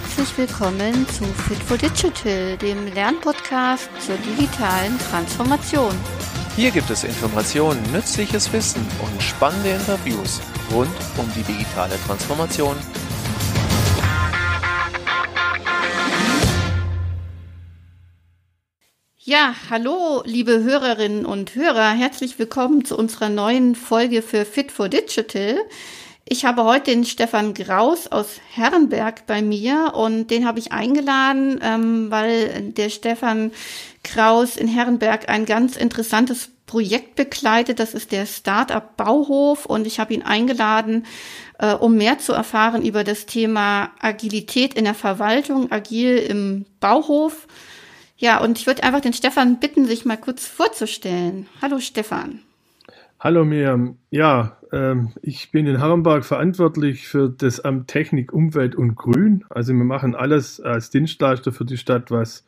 herzlich willkommen zu Fit for Digital, dem Lernpodcast zur digitalen Transformation. Hier gibt es Informationen, nützliches Wissen und spannende Interviews rund um die digitale Transformation. Ja, hallo, liebe Hörerinnen und Hörer, herzlich willkommen zu unserer neuen Folge für Fit for Digital. Ich habe heute den Stefan Graus aus Herrenberg bei mir und den habe ich eingeladen, ähm, weil der Stefan Kraus in Herrenberg ein ganz interessantes Projekt begleitet. Das ist der Startup Bauhof und ich habe ihn eingeladen, äh, um mehr zu erfahren über das Thema Agilität in der Verwaltung, agil im Bauhof. Ja, und ich würde einfach den Stefan bitten, sich mal kurz vorzustellen. Hallo Stefan. Hallo Miriam. Ja, ähm, ich bin in Herrenberg verantwortlich für das Amt Technik, Umwelt und Grün. Also wir machen alles als Dienstleister für die Stadt, was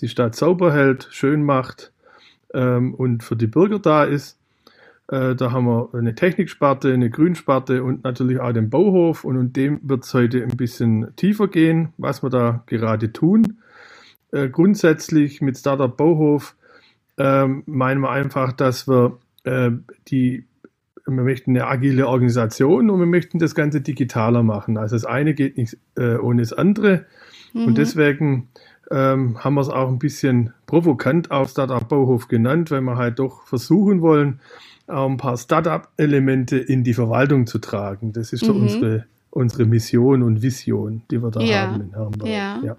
die Stadt sauber hält, schön macht ähm, und für die Bürger da ist. Äh, da haben wir eine Techniksparte, eine Grünsparte und natürlich auch den Bauhof. Und um dem wird es heute ein bisschen tiefer gehen, was wir da gerade tun. Äh, grundsätzlich mit Startup Bauhof äh, meinen wir einfach, dass wir äh, die wir möchten eine agile Organisation und wir möchten das Ganze digitaler machen. Also das eine geht nicht äh, ohne das andere. Mhm. Und deswegen ähm, haben wir es auch ein bisschen provokant auf Startup Bauhof genannt, weil wir halt doch versuchen wollen, auch ein paar Startup-Elemente in die Verwaltung zu tragen. Das ist so mhm. unsere, unsere Mission und Vision, die wir da ja. haben in. Ja. ja.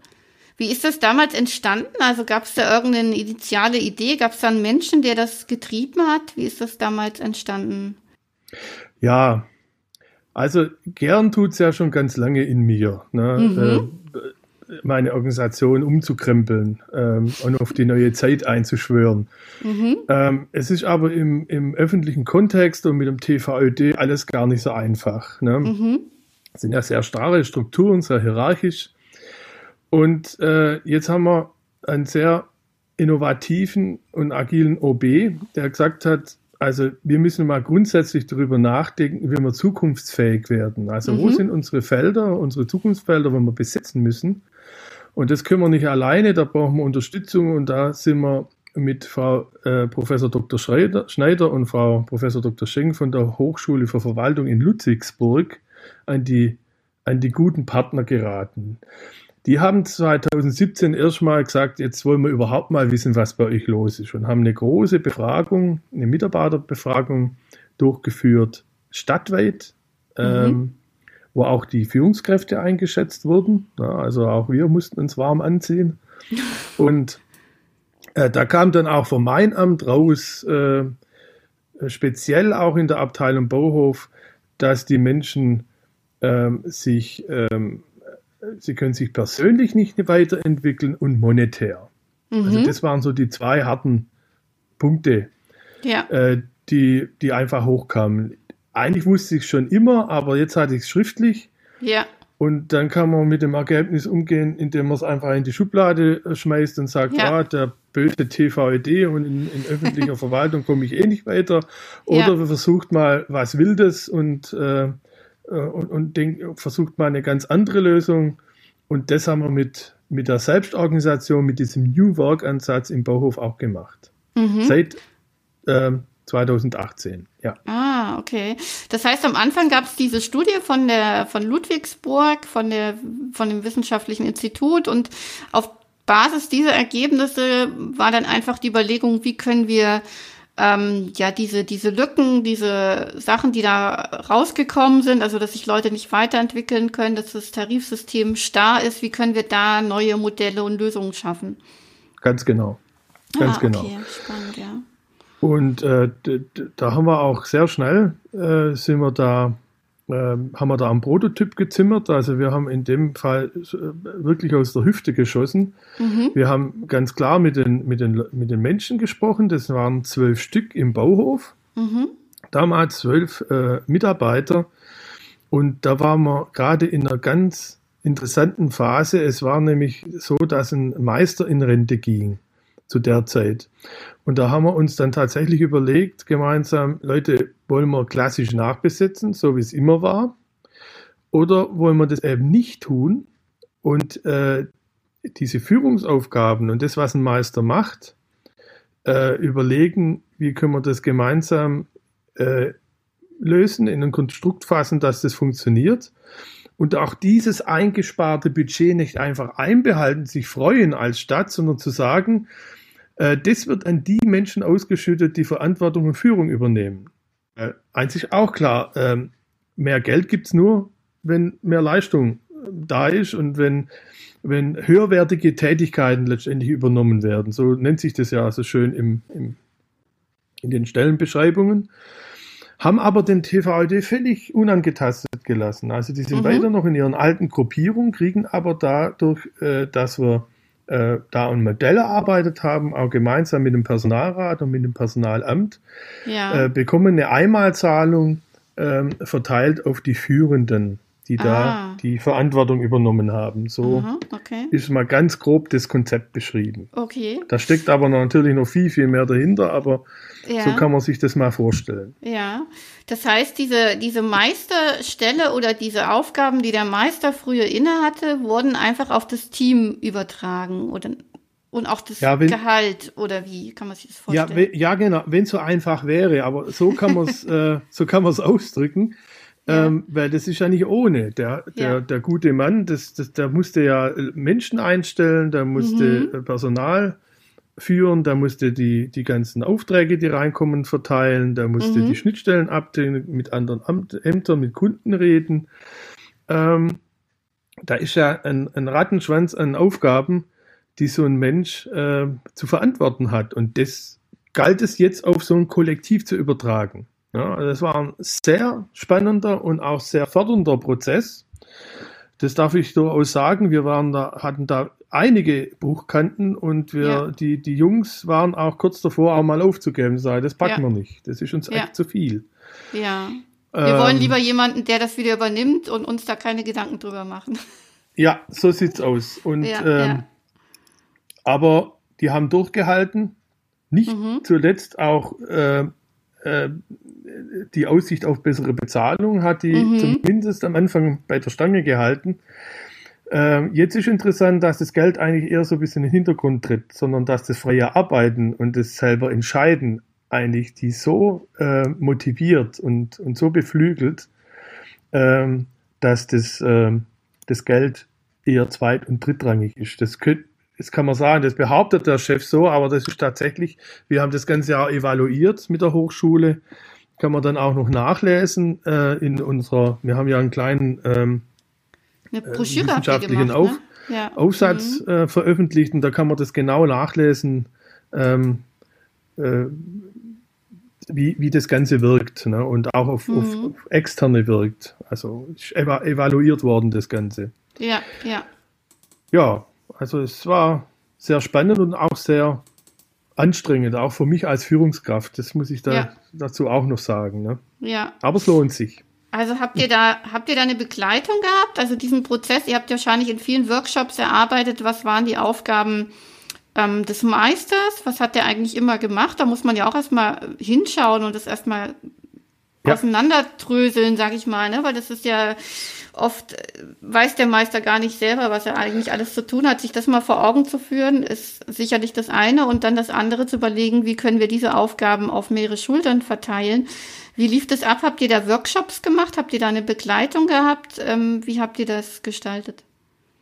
Wie ist das damals entstanden? Also gab es da irgendeine initiale Idee? Gab es da einen Menschen, der das getrieben hat? Wie ist das damals entstanden? Ja, also gern tut es ja schon ganz lange in mir, ne? mhm. äh, meine Organisation umzukrempeln ähm, und auf die neue Zeit einzuschwören. Mhm. Ähm, es ist aber im, im, öffentlichen Kontext und mit dem TVÖD alles gar nicht so einfach. Ne? Mhm. Es sind ja sehr starre Strukturen, sehr hierarchisch. Und äh, jetzt haben wir einen sehr innovativen und agilen OB, der gesagt hat, also wir müssen mal grundsätzlich darüber nachdenken, wie wir zukunftsfähig werden. Also mhm. wo sind unsere Felder, unsere Zukunftsfelder, wo wir besetzen müssen? Und das können wir nicht alleine, da brauchen wir Unterstützung und da sind wir mit Frau äh, Professor Dr. Schneider, Schneider und Frau Professor Dr. Schenk von der Hochschule für Verwaltung in Ludwigsburg an die, an die guten Partner geraten. Die haben 2017 erstmal gesagt, jetzt wollen wir überhaupt mal wissen, was bei euch los ist und haben eine große Befragung, eine Mitarbeiterbefragung durchgeführt, stadtweit, mhm. ähm, wo auch die Führungskräfte eingeschätzt wurden. Ja, also auch wir mussten uns warm anziehen. Und äh, da kam dann auch vom Mainamt raus, äh, speziell auch in der Abteilung Bauhof, dass die Menschen ähm, sich ähm, sie können sich persönlich nicht weiterentwickeln und monetär. Also mhm. Also das waren so die zwei harten Punkte, ja. äh, die, die einfach hochkamen. Eigentlich wusste ich schon immer, aber jetzt hatte ich es schriftlich. Ja. Und dann kann man mit dem Ergebnis umgehen, indem man es einfach in die Schublade äh, schmeißt und sagt, ja, ah, der böse TVED und in, in öffentlicher Verwaltung komme ich eh nicht weiter. Oder ja. versucht mal was Wildes und äh, und, und denk, versucht mal eine ganz andere Lösung. Und das haben wir mit, mit der Selbstorganisation, mit diesem New Work-Ansatz im Bauhof auch gemacht. Mhm. Seit ähm, 2018, ja. Ah, okay. Das heißt, am Anfang gab es diese Studie von der von Ludwigsburg, von der von dem wissenschaftlichen Institut und auf Basis dieser Ergebnisse war dann einfach die Überlegung, wie können wir ähm, ja diese diese Lücken, diese Sachen, die da rausgekommen sind, also dass sich Leute nicht weiterentwickeln können, dass das Tarifsystem starr ist, wie können wir da neue Modelle und Lösungen schaffen? Ganz genau, ganz ah, okay. genau. Spannend, ja. Und äh, da haben wir auch sehr schnell äh, sind wir da haben wir da einen Prototyp gezimmert. Also wir haben in dem Fall äh, wirklich aus der Hüfte geschossen. Mhm. Wir haben ganz klar mit den, mit, den, mit den Menschen gesprochen. Das waren zwölf Stück im Bauhof. Mhm. Damals zwölf äh, Mitarbeiter. Und da waren wir gerade in einer ganz interessanten Phase. Es war nämlich so, dass ein Meister in Rente ging zu der Zeit. Und da haben wir uns dann tatsächlich überlegt, gemeinsam, Leute, wollen wir klassisch nachbesetzen, so wie es immer war? Oder wollen wir das eben nicht tun und äh, diese Führungsaufgaben und das, was ein Meister macht, äh, überlegen, wie können wir das gemeinsam äh, lösen, in ein Konstrukt fassen, dass das funktioniert. Und auch dieses eingesparte Budget nicht einfach einbehalten, sich freuen als Stadt, sondern zu sagen, das wird an die Menschen ausgeschüttet, die Verantwortung und Führung übernehmen. Äh, einzig auch klar, äh, mehr Geld gibt's nur, wenn mehr Leistung äh, da ist und wenn, wenn höherwertige Tätigkeiten letztendlich übernommen werden. So nennt sich das ja so schön im, im, in den Stellenbeschreibungen haben aber den TVD völlig unangetastet gelassen. Also die sind mhm. weiter noch in ihren alten Gruppierungen, kriegen aber dadurch, äh, dass wir äh, da ein Modell erarbeitet haben, auch gemeinsam mit dem Personalrat und mit dem Personalamt, ja. äh, bekommen eine Einmalzahlung ähm, verteilt auf die Führenden die da ah. die Verantwortung übernommen haben. So Aha, okay. ist mal ganz grob das Konzept beschrieben. Okay. Da steckt aber natürlich noch viel, viel mehr dahinter, aber ja. so kann man sich das mal vorstellen. Ja, das heißt, diese, diese Meisterstelle oder diese Aufgaben, die der Meister früher innehatte, wurden einfach auf das Team übertragen oder und auch das ja, wenn, Gehalt oder wie kann man sich das vorstellen? Ja, ja genau, wenn es so einfach wäre, aber so kann man es äh, so kann man es ausdrücken. Ja. Ähm, weil das ist ja nicht ohne. Der, der, ja. der gute Mann, das, das, der musste ja Menschen einstellen, der musste mhm. Personal führen, der musste die, die ganzen Aufträge, die reinkommen, verteilen, der musste mhm. die Schnittstellen abdecken, mit anderen Amt, Ämtern, mit Kunden reden. Ähm, da ist ja ein, ein Rattenschwanz an Aufgaben, die so ein Mensch äh, zu verantworten hat. Und das galt es jetzt auf so ein Kollektiv zu übertragen. Ja, also es war ein sehr spannender und auch sehr fördernder Prozess. Das darf ich durchaus sagen. Wir waren da, hatten da einige Buchkanten und wir, ja. die, die Jungs waren auch kurz davor, auch mal aufzugeben. Sagen, das packen ja. wir nicht. Das ist uns ja. echt zu viel. Ja. Wir ähm, wollen lieber jemanden, der das wieder übernimmt und uns da keine Gedanken drüber machen. Ja, so sieht's aus. Und, ähm, Aber die haben durchgehalten. Nicht mhm. zuletzt auch äh, äh, die Aussicht auf bessere Bezahlung hat die mhm. zumindest am Anfang bei der Stange gehalten. Äh, jetzt ist interessant, dass das Geld eigentlich eher so ein bisschen in den Hintergrund tritt, sondern dass das freie Arbeiten und das selber Entscheiden eigentlich die so äh, motiviert und, und so beflügelt, äh, dass das, äh, das Geld eher zweit- und drittrangig ist. Das könnte das kann man sagen, das behauptet der Chef so, aber das ist tatsächlich, wir haben das ganze Jahr evaluiert mit der Hochschule, kann man dann auch noch nachlesen äh, in unserer, wir haben ja einen kleinen ähm, äh, wissenschaftlichen gemacht, Auf, ne? ja. Aufsatz mhm. äh, veröffentlicht und da kann man das genau nachlesen, ähm, äh, wie, wie das Ganze wirkt ne? und auch auf, mhm. auf, auf externe wirkt. Also ist eva evaluiert worden, das Ganze. Ja, ja. Ja, also es war sehr spannend und auch sehr anstrengend, auch für mich als Führungskraft. Das muss ich da ja. Dazu auch noch sagen. Ne? Ja. Aber es lohnt sich. Also habt ihr da, habt ihr da eine Begleitung gehabt? Also diesen Prozess, ihr habt ja wahrscheinlich in vielen Workshops erarbeitet, was waren die Aufgaben ähm, des Meisters? Was hat der eigentlich immer gemacht? Da muss man ja auch erstmal hinschauen und das erstmal ja. auseinanderdröseln, sag ich mal, ne? Weil das ist ja oft äh, weiß der Meister gar nicht selber, was er eigentlich alles zu tun hat. Sich das mal vor Augen zu führen, ist sicherlich das eine und dann das andere zu überlegen, wie können wir diese Aufgaben auf mehrere Schultern verteilen. Wie lief das ab? Habt ihr da Workshops gemacht? Habt ihr da eine Begleitung gehabt? Ähm, wie habt ihr das gestaltet?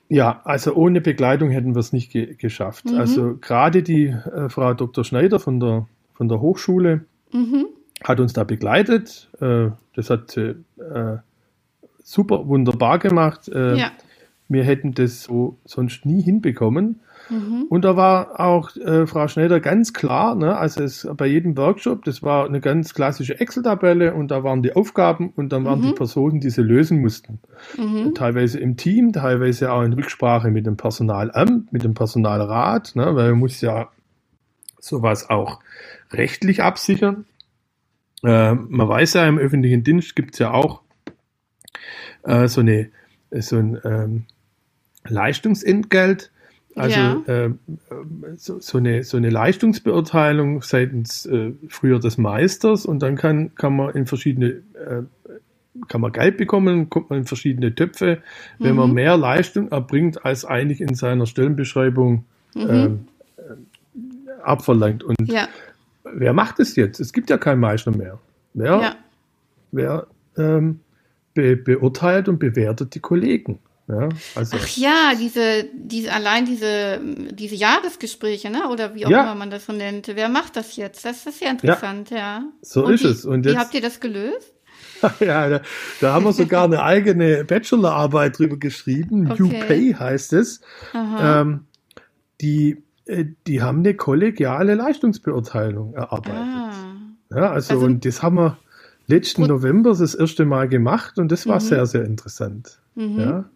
Ja, also ohne Begleitung hätten wir es nicht ge geschafft. Mhm. Also gerade die äh, Frau Dr. Schneider von der, von der Hochschule mhm. Hat uns da begleitet. Äh, das hat äh, super wunderbar gemacht. Äh, ja. Wir hätten das so sonst nie hinbekommen. Mhm. Und da war auch äh, Frau Schneider ganz klar, ne, also es, bei jedem Workshop, das war eine ganz klassische Excel-Tabelle und da waren die Aufgaben und dann waren mhm. die Personen, die sie lösen mussten. Mhm. Teilweise im Team, teilweise auch in Rücksprache mit dem Personalamt, mit dem Personalrat, ne, weil man muss ja sowas auch rechtlich absichern. Äh, man weiß ja, im öffentlichen Dienst gibt es ja auch äh, so, eine, so ein ähm, Leistungsentgelt, also ja. äh, so, so, eine, so eine Leistungsbeurteilung seitens äh, früher des Meisters und dann kann, kann man in verschiedene äh, kann man Geld bekommen, kommt man in verschiedene Töpfe, wenn mhm. man mehr Leistung erbringt, als eigentlich in seiner Stellenbeschreibung mhm. ähm, äh, abverlangt. Und ja. Wer macht es jetzt? Es gibt ja keinen Meister mehr. Wer, ja. wer ähm, be beurteilt und bewertet die Kollegen? Ja, also Ach ja, diese, diese, allein diese, diese Jahresgespräche, ne? Oder wie auch ja. immer man das so nennt. Wer macht das jetzt? Das ist ja interessant, ja. ja. So und ist wie, es. Und jetzt, wie habt ihr das gelöst? ja, da, da, haben wir sogar eine eigene Bachelorarbeit drüber geschrieben. Okay. UPay heißt es. Ähm, die, die haben eine kollegiale Leistungsbeurteilung erarbeitet. Ah. Ja, also, also, und das haben wir letzten November das erste Mal gemacht und das war mhm. sehr, sehr interessant. Mhm. Ja.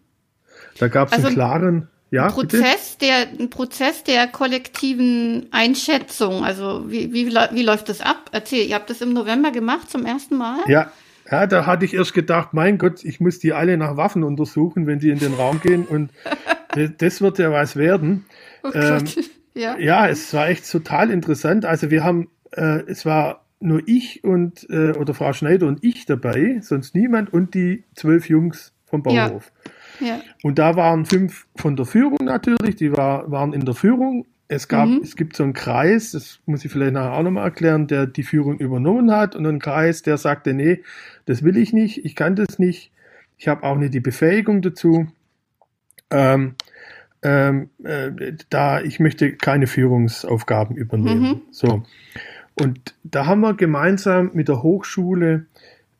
Da gab es also einen klaren ja, ein Prozess der ein Prozess der kollektiven Einschätzung. Also wie, wie, wie läuft das ab? Erzähl, ihr habt das im November gemacht zum ersten Mal? Ja, ja, da hatte ich erst gedacht, mein Gott, ich muss die alle nach Waffen untersuchen, wenn die in den Raum gehen und das wird ja was werden. Oh ähm, ja. ja, es war echt total interessant. Also wir haben, äh, es war nur ich und äh, oder Frau Schneider und ich dabei, sonst niemand und die zwölf Jungs vom Bauhof. Ja. Ja. Und da waren fünf von der Führung natürlich, die war, waren in der Führung. Es gab, mhm. es gibt so einen Kreis, das muss ich vielleicht nachher auch nochmal erklären, der die Führung übernommen hat und einen Kreis, der sagte, nee, das will ich nicht, ich kann das nicht, ich habe auch nicht die Befähigung dazu. Ähm, ähm, äh, da ich möchte keine Führungsaufgaben übernehmen. Mhm. So. Und da haben wir gemeinsam mit der Hochschule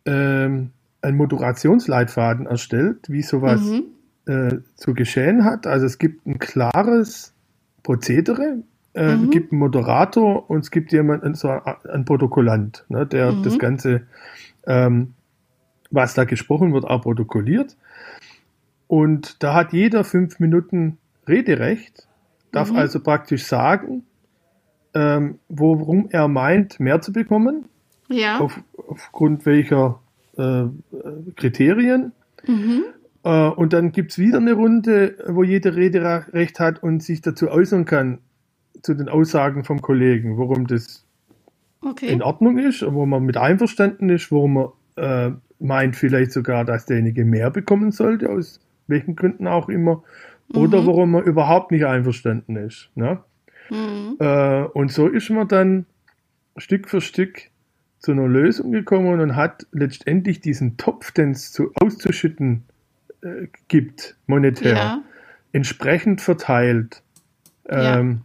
ähm, einen Moderationsleitfaden erstellt, wie sowas mhm. äh, zu geschehen hat. Also es gibt ein klares Prozedere, äh, mhm. gibt einen Moderator und es gibt jemanden, so einen Protokollant, ne, der mhm. das Ganze, ähm, was da gesprochen wird, auch protokolliert. Und da hat jeder fünf Minuten Rederecht, darf mhm. also praktisch sagen, ähm, worum er meint, mehr zu bekommen. Ja. Auf, aufgrund welcher äh, Kriterien. Mhm. Äh, und dann gibt es wieder eine Runde, wo jeder Rederecht hat und sich dazu äußern kann, zu den Aussagen vom Kollegen, warum das okay. in Ordnung ist, wo man mit einverstanden ist, warum man äh, meint vielleicht sogar, dass derjenige mehr bekommen sollte, aus welchen Gründen auch immer, oder mhm. warum man überhaupt nicht einverstanden ist. Ne? Mhm. Äh, und so ist man dann Stück für Stück zu einer Lösung gekommen und hat letztendlich diesen Topf, den es zu auszuschütten äh, gibt, monetär, ja. entsprechend verteilt ähm, ja.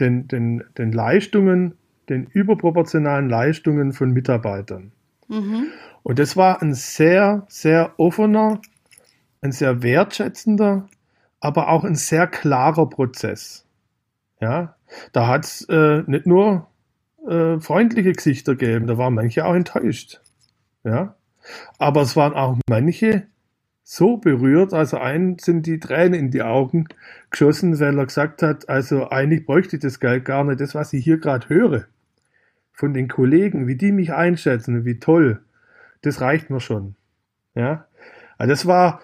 den, den, den Leistungen, den überproportionalen Leistungen von Mitarbeitern. Mhm. Und das war ein sehr, sehr offener, ein sehr wertschätzender, aber auch ein sehr klarer Prozess. Ja, da hat es äh, nicht nur äh, freundliche Gesichter gegeben. Da waren manche auch enttäuscht. Ja. Aber es waren auch manche so berührt, also einen sind die Tränen in die Augen geschossen, weil er gesagt hat, also eigentlich bräuchte ich das Geld gar nicht, das, was ich hier gerade höre, von den Kollegen, wie die mich einschätzen, wie toll, das reicht mir schon. Ja. Also das war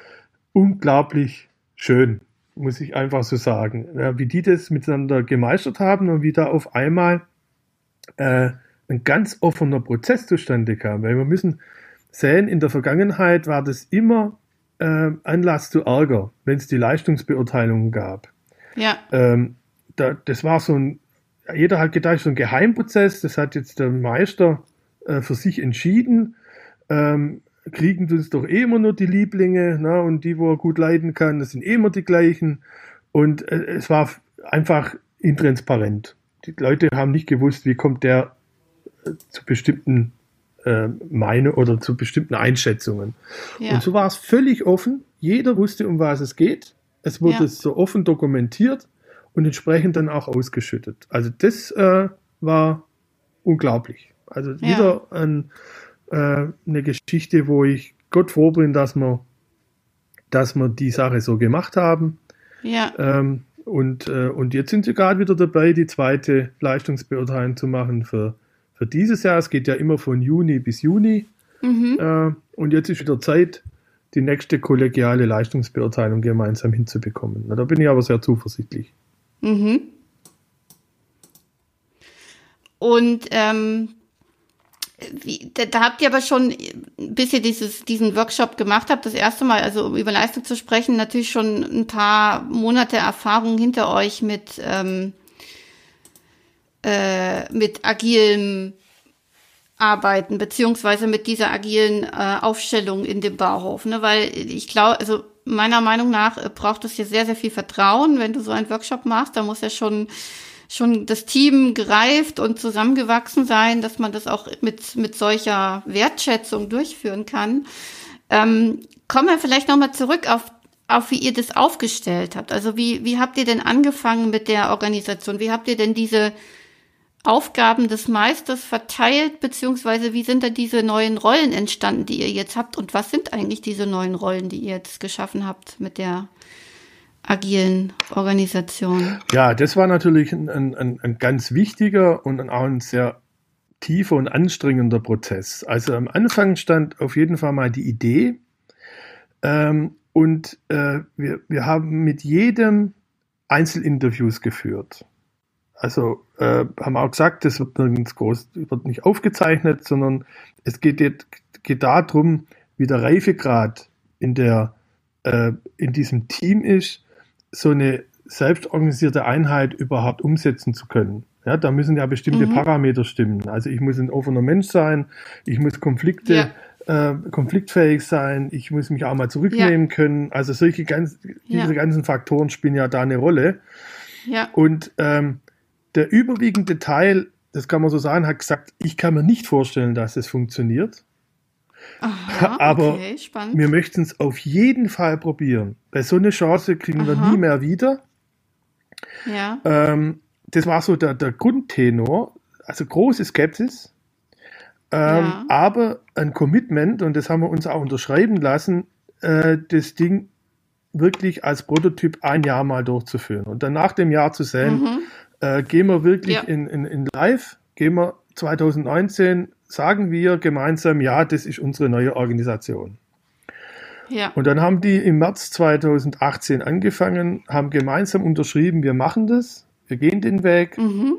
unglaublich schön, muss ich einfach so sagen. Ja, wie die das miteinander gemeistert haben und wie da auf einmal äh, ein ganz offener Prozess zustande kam. Weil wir müssen sehen, in der Vergangenheit war das immer äh, Anlass zu Ärger, wenn es die Leistungsbeurteilungen gab. Ja. Ähm, da, das war so ein, jeder hat gedacht, so ein Geheimprozess, das hat jetzt der Meister äh, für sich entschieden. Ähm, kriegen uns doch eh immer nur die Lieblinge, na, und die, wo er gut leiden kann, das sind eh immer die gleichen. Und äh, es war einfach intransparent die Leute haben nicht gewusst, wie kommt der äh, zu bestimmten äh, Meine oder zu bestimmten Einschätzungen. Ja. Und so war es völlig offen. Jeder wusste, um was es geht. Es wurde ja. so offen dokumentiert und entsprechend dann auch ausgeschüttet. Also das äh, war unglaublich. Also ja. wieder ein, äh, eine Geschichte, wo ich Gott froh bin, dass wir, dass wir die Sache so gemacht haben. Ja. Ähm, und, äh, und jetzt sind sie gerade wieder dabei, die zweite Leistungsbeurteilung zu machen für, für dieses Jahr. Es geht ja immer von Juni bis Juni. Mhm. Äh, und jetzt ist wieder Zeit, die nächste kollegiale Leistungsbeurteilung gemeinsam hinzubekommen. Na, da bin ich aber sehr zuversichtlich. Mhm. Und ähm, wie, da, da, habt ihr aber schon bis ihr dieses, diesen Workshop gemacht habt, das erste Mal, also um über Leistung zu sprechen, natürlich schon ein paar Monate Erfahrung hinter euch mit, ähm, äh, mit agilem Arbeiten, beziehungsweise mit dieser agilen äh, Aufstellung in dem Bauhof. Ne? Weil ich glaube, also meiner Meinung nach braucht es hier sehr, sehr viel Vertrauen, wenn du so einen Workshop machst. Da muss ja schon schon das Team gereift und zusammengewachsen sein, dass man das auch mit, mit solcher Wertschätzung durchführen kann. Ähm, kommen wir vielleicht nochmal zurück auf, auf, wie ihr das aufgestellt habt. Also wie, wie habt ihr denn angefangen mit der Organisation? Wie habt ihr denn diese Aufgaben des Meisters verteilt, beziehungsweise wie sind da diese neuen Rollen entstanden, die ihr jetzt habt? Und was sind eigentlich diese neuen Rollen, die ihr jetzt geschaffen habt mit der agilen Organisation. Ja, das war natürlich ein, ein, ein ganz wichtiger und auch ein sehr tiefer und anstrengender Prozess. Also am Anfang stand auf jeden Fall mal die Idee ähm, und äh, wir, wir haben mit jedem Einzelinterviews geführt. Also äh, haben auch gesagt, das wird nirgends groß, wird nicht aufgezeichnet, sondern es geht, geht darum, wie der Reifegrad in der äh, in diesem Team ist so eine selbstorganisierte Einheit überhaupt umsetzen zu können. Ja, da müssen ja bestimmte mhm. Parameter stimmen. Also ich muss ein offener Mensch sein, ich muss Konflikte, ja. äh, konfliktfähig sein, ich muss mich auch mal zurücknehmen ja. können. Also solche ganz, diese ganzen Faktoren spielen ja da eine Rolle. Ja. Und ähm, der überwiegende Teil, das kann man so sagen, hat gesagt, ich kann mir nicht vorstellen, dass es funktioniert. Aha, Aber okay, wir möchten es auf jeden Fall probieren. Weil so eine Chance kriegen Aha. wir nie mehr wieder. Ja. Ähm, das war so der, der Grundtenor. Also große Skepsis. Ähm, ja. Aber ein Commitment, und das haben wir uns auch unterschreiben lassen, äh, das Ding wirklich als Prototyp ein Jahr mal durchzuführen. Und dann nach dem Jahr zu sehen, mhm. äh, gehen wir wirklich ja. in, in, in live, gehen wir 2019 sagen wir gemeinsam, ja, das ist unsere neue Organisation. Ja. Und dann haben die im März 2018 angefangen, haben gemeinsam unterschrieben, wir machen das, wir gehen den Weg. Mhm.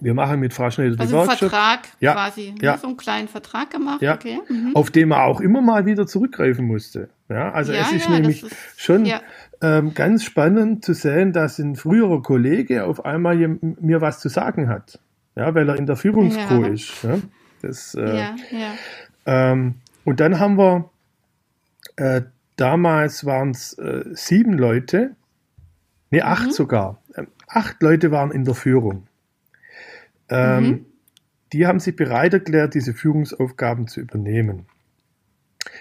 Wir machen mit Frau Schneider also die Workshop. Vertrag ja, quasi, ja. so einen kleinen Vertrag gemacht, ja. okay. Mhm. Auf den man auch immer mal wieder zurückgreifen musste. Ja, also es ist nämlich ist, schon ähm, ganz spannend zu sehen, dass ein früherer Kollege auf einmal mir was zu sagen hat. Ja, weil er in der Führungscrew ist. Ja. Das, äh, ja, ja. Ähm, und dann haben wir, äh, damals waren es äh, sieben Leute, ne, acht mhm. sogar. Ähm, acht Leute waren in der Führung. Ähm, mhm. Die haben sich bereit erklärt, diese Führungsaufgaben zu übernehmen.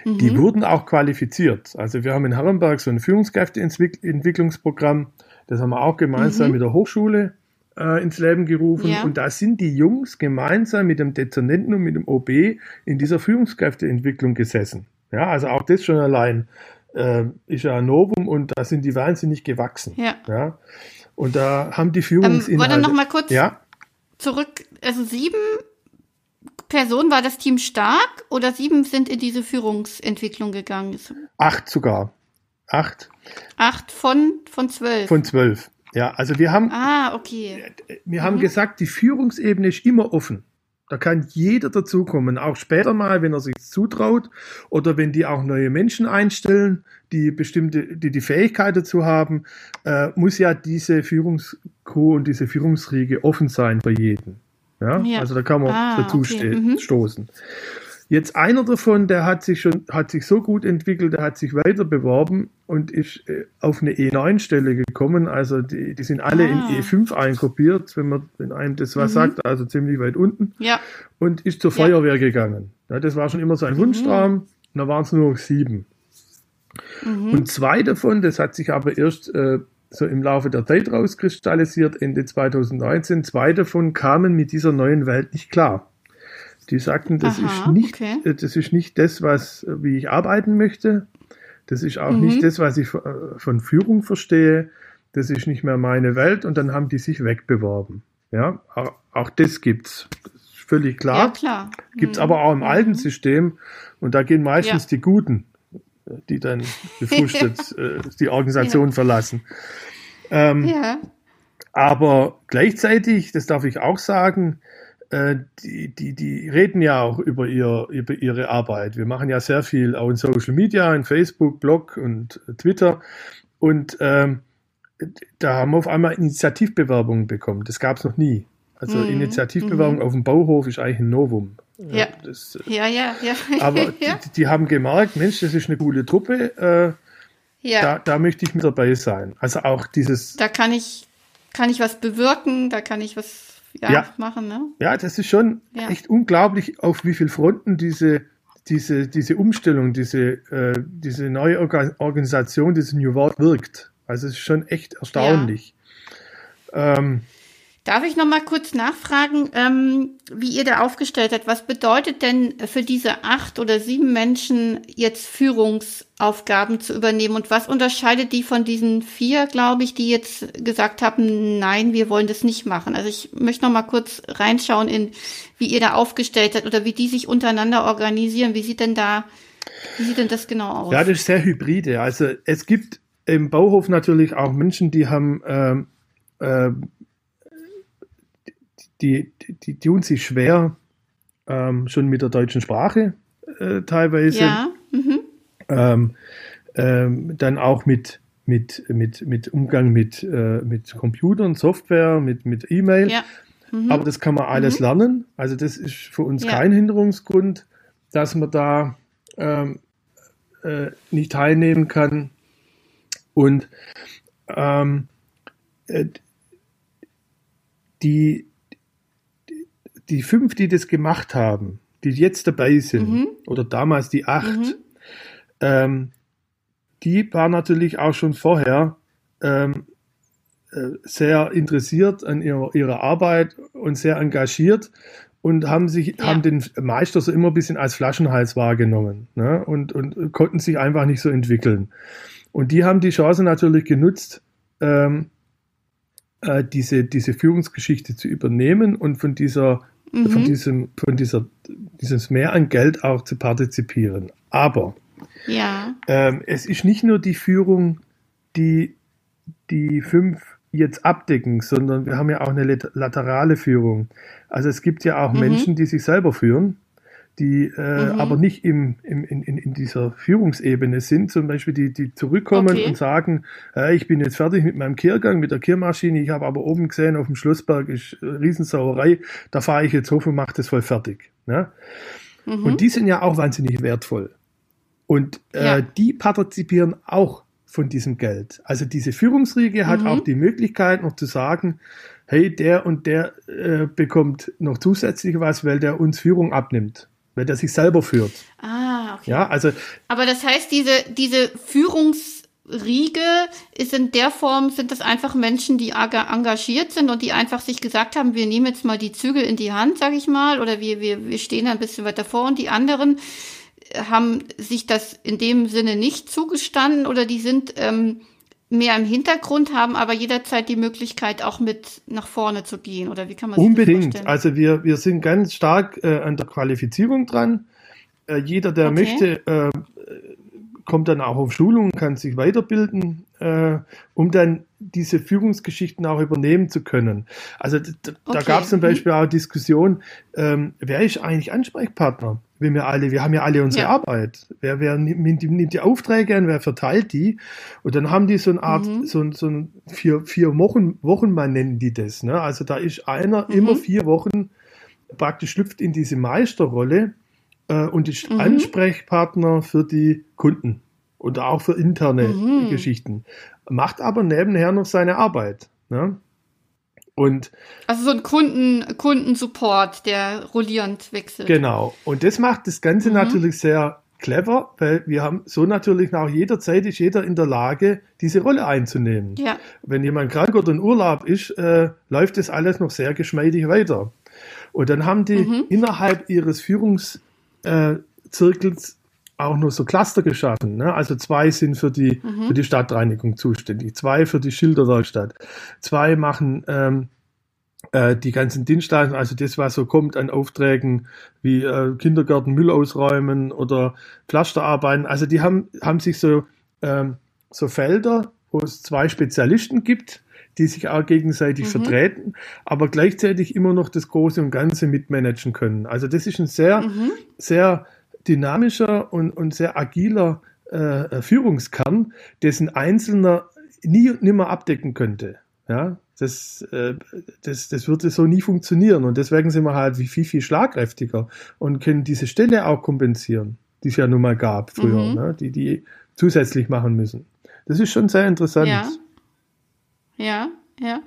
Mhm. Die wurden auch qualifiziert. Also wir haben in Herrenberg so ein Führungskräfteentwicklungsprogramm, das haben wir auch gemeinsam mhm. mit der Hochschule äh, ins Leben gerufen. Ja. Und da sind die Jungs gemeinsam mit dem Dezernenten und mit dem OB in dieser Führungskräfteentwicklung gesessen. Ja, also auch das schon allein äh, ist ja ein Novum und da sind die wahnsinnig gewachsen. Ja. ja. Und da haben die Führungsinhalte... Ähm, wollte noch mal kurz ja? zurück, also sieben Personen, war das Team stark oder sieben sind in diese Führungsentwicklung gegangen? Acht sogar. Acht. Acht von, von zwölf. Von zwölf. Ja, also wir haben, ah, okay. wir haben mhm. gesagt, die Führungsebene ist immer offen. Da kann jeder dazukommen, auch später mal, wenn er sich zutraut oder wenn die auch neue Menschen einstellen, die bestimmte, die die Fähigkeit dazu haben, äh, muss ja diese Führungscrew und diese Führungsriege offen sein für jeden. Ja, ja. also da kann man ah, dazu okay. mhm. stoßen. Jetzt einer davon, der hat sich schon, hat sich so gut entwickelt, der hat sich weiter beworben und ist äh, auf eine E9-Stelle gekommen. Also die, die sind alle ah. in E5 einkopiert, wenn man wenn einem das was mhm. sagt, also ziemlich weit unten. Ja. Und ist zur Feuerwehr ja. gegangen. Ja, das war schon immer sein Wunschtraum. Mhm. Und da waren es nur noch sieben. Mhm. Und zwei davon, das hat sich aber erst äh, so im Laufe der Zeit rauskristallisiert, Ende 2019, zwei davon kamen mit dieser neuen Welt nicht klar. Die sagten, das Aha, ist nicht, okay. Äh, das ist nicht das, was, wie ich arbeiten möchte. Das ist auch mhm. nicht das, was ich äh, von Führung verstehe. Das ist nicht mehr meine Welt. Und dann haben die sich wegbeworben. Ja, auch, auch das gibt's. Das ist völlig klar. Ja, klar. Gibt's mhm. aber auch im alten mhm. System. Und da gehen meistens ja. die Guten, die dann befrustet äh, die Organisation ja. verlassen. Ähm, ja. Aber gleichzeitig, das darf ich auch sagen, äh, die, die, die reden ja auch über, ihr, über ihre Arbeit. Wir machen ja sehr viel auch in Social Media, in Facebook, Blog und Twitter. Und ähm, da haben wir auf einmal Initiativbewerbungen bekommen. Das gab es noch nie. Also mhm. Initiativbewerbung mhm. auf dem Bauhof ist eigentlich ein Novum. Ja, das, ja, ja, ja. Aber ja. Die, die, haben gemerkt, Mensch, das ist eine coole Truppe. Äh, ja. da, da möchte ich mit dabei sein. Also auch dieses. Da kann ich, kann ich was bewirken, da kann ich was ja, ja. machen. Ne? Ja, das ist schon ja. echt unglaublich, auf wie vielen Fronten diese, diese, diese Umstellung, diese, äh, diese neue Organ Organisation, diese New World wirkt. Also es ist schon echt erstaunlich. Ja. Ähm, Darf ich noch mal kurz nachfragen, ähm, wie ihr da aufgestellt habt? Was bedeutet denn für diese acht oder sieben Menschen jetzt Führungsaufgaben zu übernehmen? Und was unterscheidet die von diesen vier, glaube ich, die jetzt gesagt haben, nein, wir wollen das nicht machen? Also ich möchte noch mal kurz reinschauen in, wie ihr da aufgestellt habt oder wie die sich untereinander organisieren. Wie sieht denn da, wie sieht denn das genau aus? Ja, das ist sehr hybride. Also es gibt im Bauhof natürlich auch Menschen, die haben ähm, äh, die, die, tun sich schwer ähm, schon mit der deutschen Sprache äh, teilweise. Ja. Mhm. Ähm, ähm, dann auch mit, mit, mit, mit Umgang mit, äh, mit Computern, Software, mit, mit E-Mail. Ja. Mhm. Aber das kann man alles mhm. lernen. Also das ist für uns ja. kein Hinderungsgrund, dass man da ähm, äh, nicht teilnehmen kann. Und ähm, äh, die, die fünf, die das gemacht haben, die jetzt dabei sind, mhm. oder damals die acht, mhm. ähm, die waren natürlich auch schon vorher ähm, äh, sehr interessiert an ihrer, ihrer Arbeit und sehr engagiert und haben sich, ja. haben den Meister so immer ein bisschen als Flaschenhals wahrgenommen ne? und, und konnten sich einfach nicht so entwickeln. Und die haben die Chance natürlich genutzt, ähm, äh, diese, diese Führungsgeschichte zu übernehmen und von dieser mhm. von diesem, von dieser, dieses Mehr an Geld auch zu partizipieren. Aber ja. ähm, es ist nicht nur die Führung, die die fünf jetzt abdecken, sondern wir haben ja auch eine laterale Führung. Also es gibt ja auch mhm. Menschen, die sich selber führen die äh, mhm. aber nicht im, im, in, in dieser Führungsebene sind, zum Beispiel die, die zurückkommen okay. und sagen, äh, ich bin jetzt fertig mit meinem Kehrgang, mit der Kehrmaschine, ich habe aber oben gesehen, auf dem Schlossberg ist Riesensauerei, da fahre ich jetzt hoch und mache das voll fertig. Ne? Mhm. Und die sind ja auch wahnsinnig wertvoll. Und äh, ja. die partizipieren auch von diesem Geld. Also diese Führungsriege mhm. hat auch die Möglichkeit noch zu sagen, hey, der und der äh, bekommt noch zusätzlich was, weil der uns Führung abnimmt weil der sich selber führt. Ah, okay. Ja, also. Aber das heißt, diese, diese Führungsriege ist in der Form, sind das einfach Menschen, die engagiert sind und die einfach sich gesagt haben, wir nehmen jetzt mal die Zügel in die Hand, sag ich mal, oder wir, wir, wir stehen ein bisschen weiter vor und die anderen haben sich das in dem Sinne nicht zugestanden oder die sind, ähm, mehr im Hintergrund haben, aber jederzeit die Möglichkeit, auch mit nach vorne zu gehen? Oder wie kann man Unbedingt. Also wir, wir sind ganz stark äh, an der Qualifizierung dran. Äh, jeder, der okay. möchte, äh, kommt dann auch auf Schulungen, kann sich weiterbilden, äh, um dann diese Führungsgeschichten auch übernehmen zu können. Also da, okay. gab es zum mhm. Beispiel auch Diskussionen, ähm, wer ist eigentlich Ansprechpartner? wenn wir alle, wir haben ja alle unsere ja. Arbeit. Wer, wer nimmt, nimmt, die Aufträge an, wer verteilt die? Und dann haben die so eine Art, mhm. so, so ein vier, vier Wochen, Wochenmann nennen die das. Ne? Also da ist einer mhm. immer vier Wochen praktisch schlüpft in diese Meisterrolle äh, und ist mhm. Ansprechpartner für die Kunden und auch für interne mhm. Geschichten. Macht aber nebenher noch seine Arbeit. Ne? Und also so ein Kunden, Kundensupport, der rollierend wechselt. Genau. Und das macht das Ganze mhm. natürlich sehr clever, weil wir haben so natürlich auch jederzeit ist jeder in der Lage, diese Rolle einzunehmen. Ja. Wenn jemand krank oder in Urlaub ist, äh, läuft das alles noch sehr geschmeidig weiter. Und dann haben die mhm. innerhalb ihres Führungszirkels auch nur so Cluster geschaffen. Ne? Also zwei sind für die, mhm. für die Stadtreinigung zuständig, zwei für die Schilderwerkstatt, zwei machen ähm, äh, die ganzen Dienstleistungen, also das, was so kommt an Aufträgen wie äh, Kindergarten, Müll ausräumen oder Pflasterarbeiten. Also die haben, haben sich so, ähm, so Felder, wo es zwei Spezialisten gibt, die sich auch gegenseitig mhm. vertreten, aber gleichzeitig immer noch das Große und Ganze mitmanagen können. Also das ist ein sehr, mhm. sehr dynamischer und, und sehr agiler äh, Führungskern, dessen Einzelner nie und nimmer abdecken könnte. Ja, das, äh, das, das würde so nie funktionieren. Und deswegen sind wir halt wie viel, viel schlagkräftiger und können diese Stelle auch kompensieren, die es ja nun mal gab früher, mhm. ne? die die zusätzlich machen müssen. Das ist schon sehr interessant. Ja. Ja. Ja.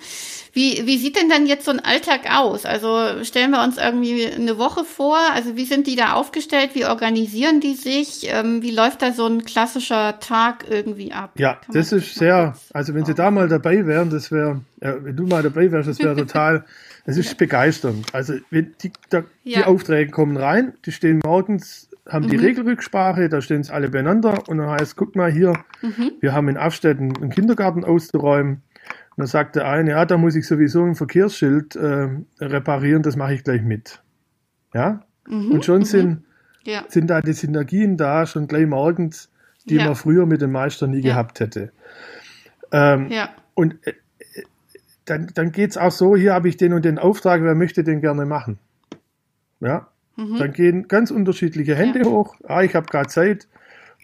Wie, wie sieht denn dann jetzt so ein Alltag aus? Also stellen wir uns irgendwie eine Woche vor. Also wie sind die da aufgestellt? Wie organisieren die sich? Ähm, wie läuft da so ein klassischer Tag irgendwie ab? Ja, das ist sehr, also wenn Sie da mal dabei wären, das wäre, ja, wenn du mal dabei wärst, das wäre total, das ist begeisternd. Also wenn die, da, ja. die Aufträge kommen rein, die stehen morgens haben die mhm. Regelrücksprache, da stehen es alle beieinander und dann heißt, guck mal hier, mhm. wir haben in Afstetten einen Kindergarten auszuräumen dann sagt der eine, ja, da muss ich sowieso ein Verkehrsschild äh, reparieren, das mache ich gleich mit. Ja? Mhm, und schon mhm. sind, ja. sind da die Synergien da, schon gleich morgens, die ja. man früher mit dem Meister nie ja. gehabt hätte. Ähm, ja. Und äh, dann, dann geht es auch so, hier habe ich den und den Auftrag, wer möchte den gerne machen? Ja. Mhm. Dann gehen ganz unterschiedliche Hände hoch. Ah, ich habe gerade Zeit.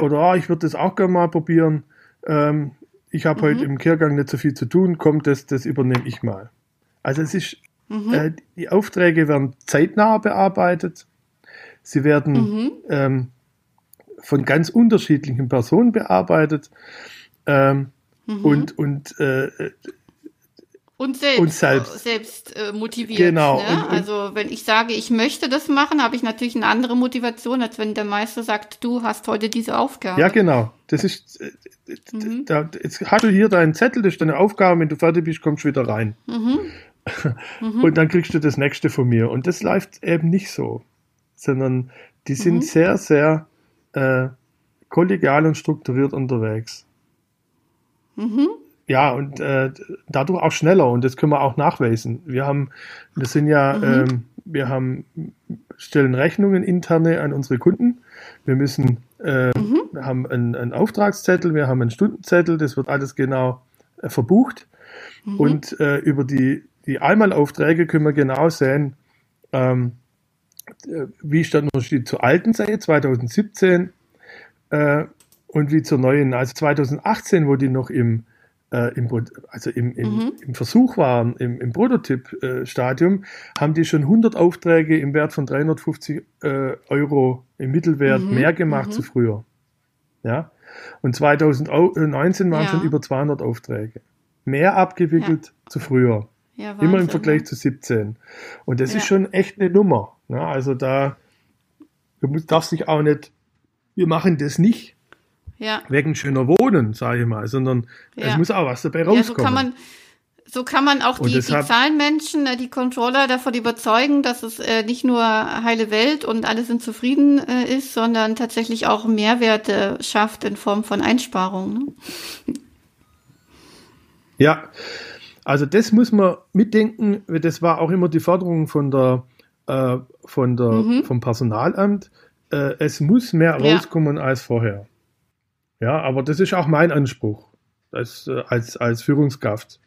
Oder ah, ich würde das auch gerne mal probieren. Ähm, ich habe mhm. heute im Kehrgang nicht so viel zu tun, kommt das, das übernehme ich mal. Also es ist, mhm. äh, die Aufträge werden zeitnah bearbeitet. Sie werden mhm. ähm, von ganz unterschiedlichen Personen bearbeitet. Ähm, mhm. Und, und äh, und selbst, und selbst. selbst äh, motiviert. Genau. Ne? Und, und, also wenn ich sage, ich möchte das machen, habe ich natürlich eine andere Motivation, als wenn der Meister sagt, du hast heute diese Aufgabe. Ja, genau. Das ist, äh, mhm. da, jetzt hast du hier deinen Zettel, das ist deine Aufgabe, wenn du fertig bist, kommst du wieder rein. Mhm. mhm. und dann kriegst du das nächste von mir. Und das läuft eben nicht so, sondern die sind mhm. sehr, sehr äh, kollegial und strukturiert unterwegs. Mhm ja, und äh, dadurch auch schneller und das können wir auch nachweisen. Wir haben, das sind ja, mhm. ähm, wir haben, stellen Rechnungen interne an unsere Kunden. Wir müssen, äh, mhm. wir haben einen, einen, Auftragszettel, wir haben einen Stundenzettel, das wird alles genau äh, verbucht. Mhm. Und äh, über die, die Einmalaufträge können wir genau sehen, ähm, äh, wie ist der Unterschied zur alten Seite 2017 äh, und wie zur neuen, also 2018, wo die noch im äh, im, also im, im, mhm. im, Versuch waren, im, im Prototyp-Stadium, haben die schon 100 Aufträge im Wert von 350 äh, Euro im Mittelwert mhm. mehr gemacht mhm. zu früher. Ja? Und 2019 waren ja. schon über 200 Aufträge. Mehr abgewickelt ja. zu früher. Ja, Immer im Vergleich zu 17. Und das ist schon echt eine Nummer. Ne? Also da, du darfst dich auch nicht, wir machen das nicht, ja. wegen schöner Wohnen, sage ich mal, sondern ja. es muss auch was dabei rauskommen. Ja, so kann man, so kann man auch die, deshalb, die Zahlenmenschen, äh, die Controller davon überzeugen, dass es äh, nicht nur heile Welt und alle sind zufrieden äh, ist, sondern tatsächlich auch Mehrwerte schafft in Form von Einsparungen. Ne? Ja, also das muss man mitdenken. Das war auch immer die Forderung von der, äh, von der, mhm. vom Personalamt. Äh, es muss mehr rauskommen ja. als vorher. Ja, aber das ist auch mein Anspruch als, äh, als, als Führungskraft.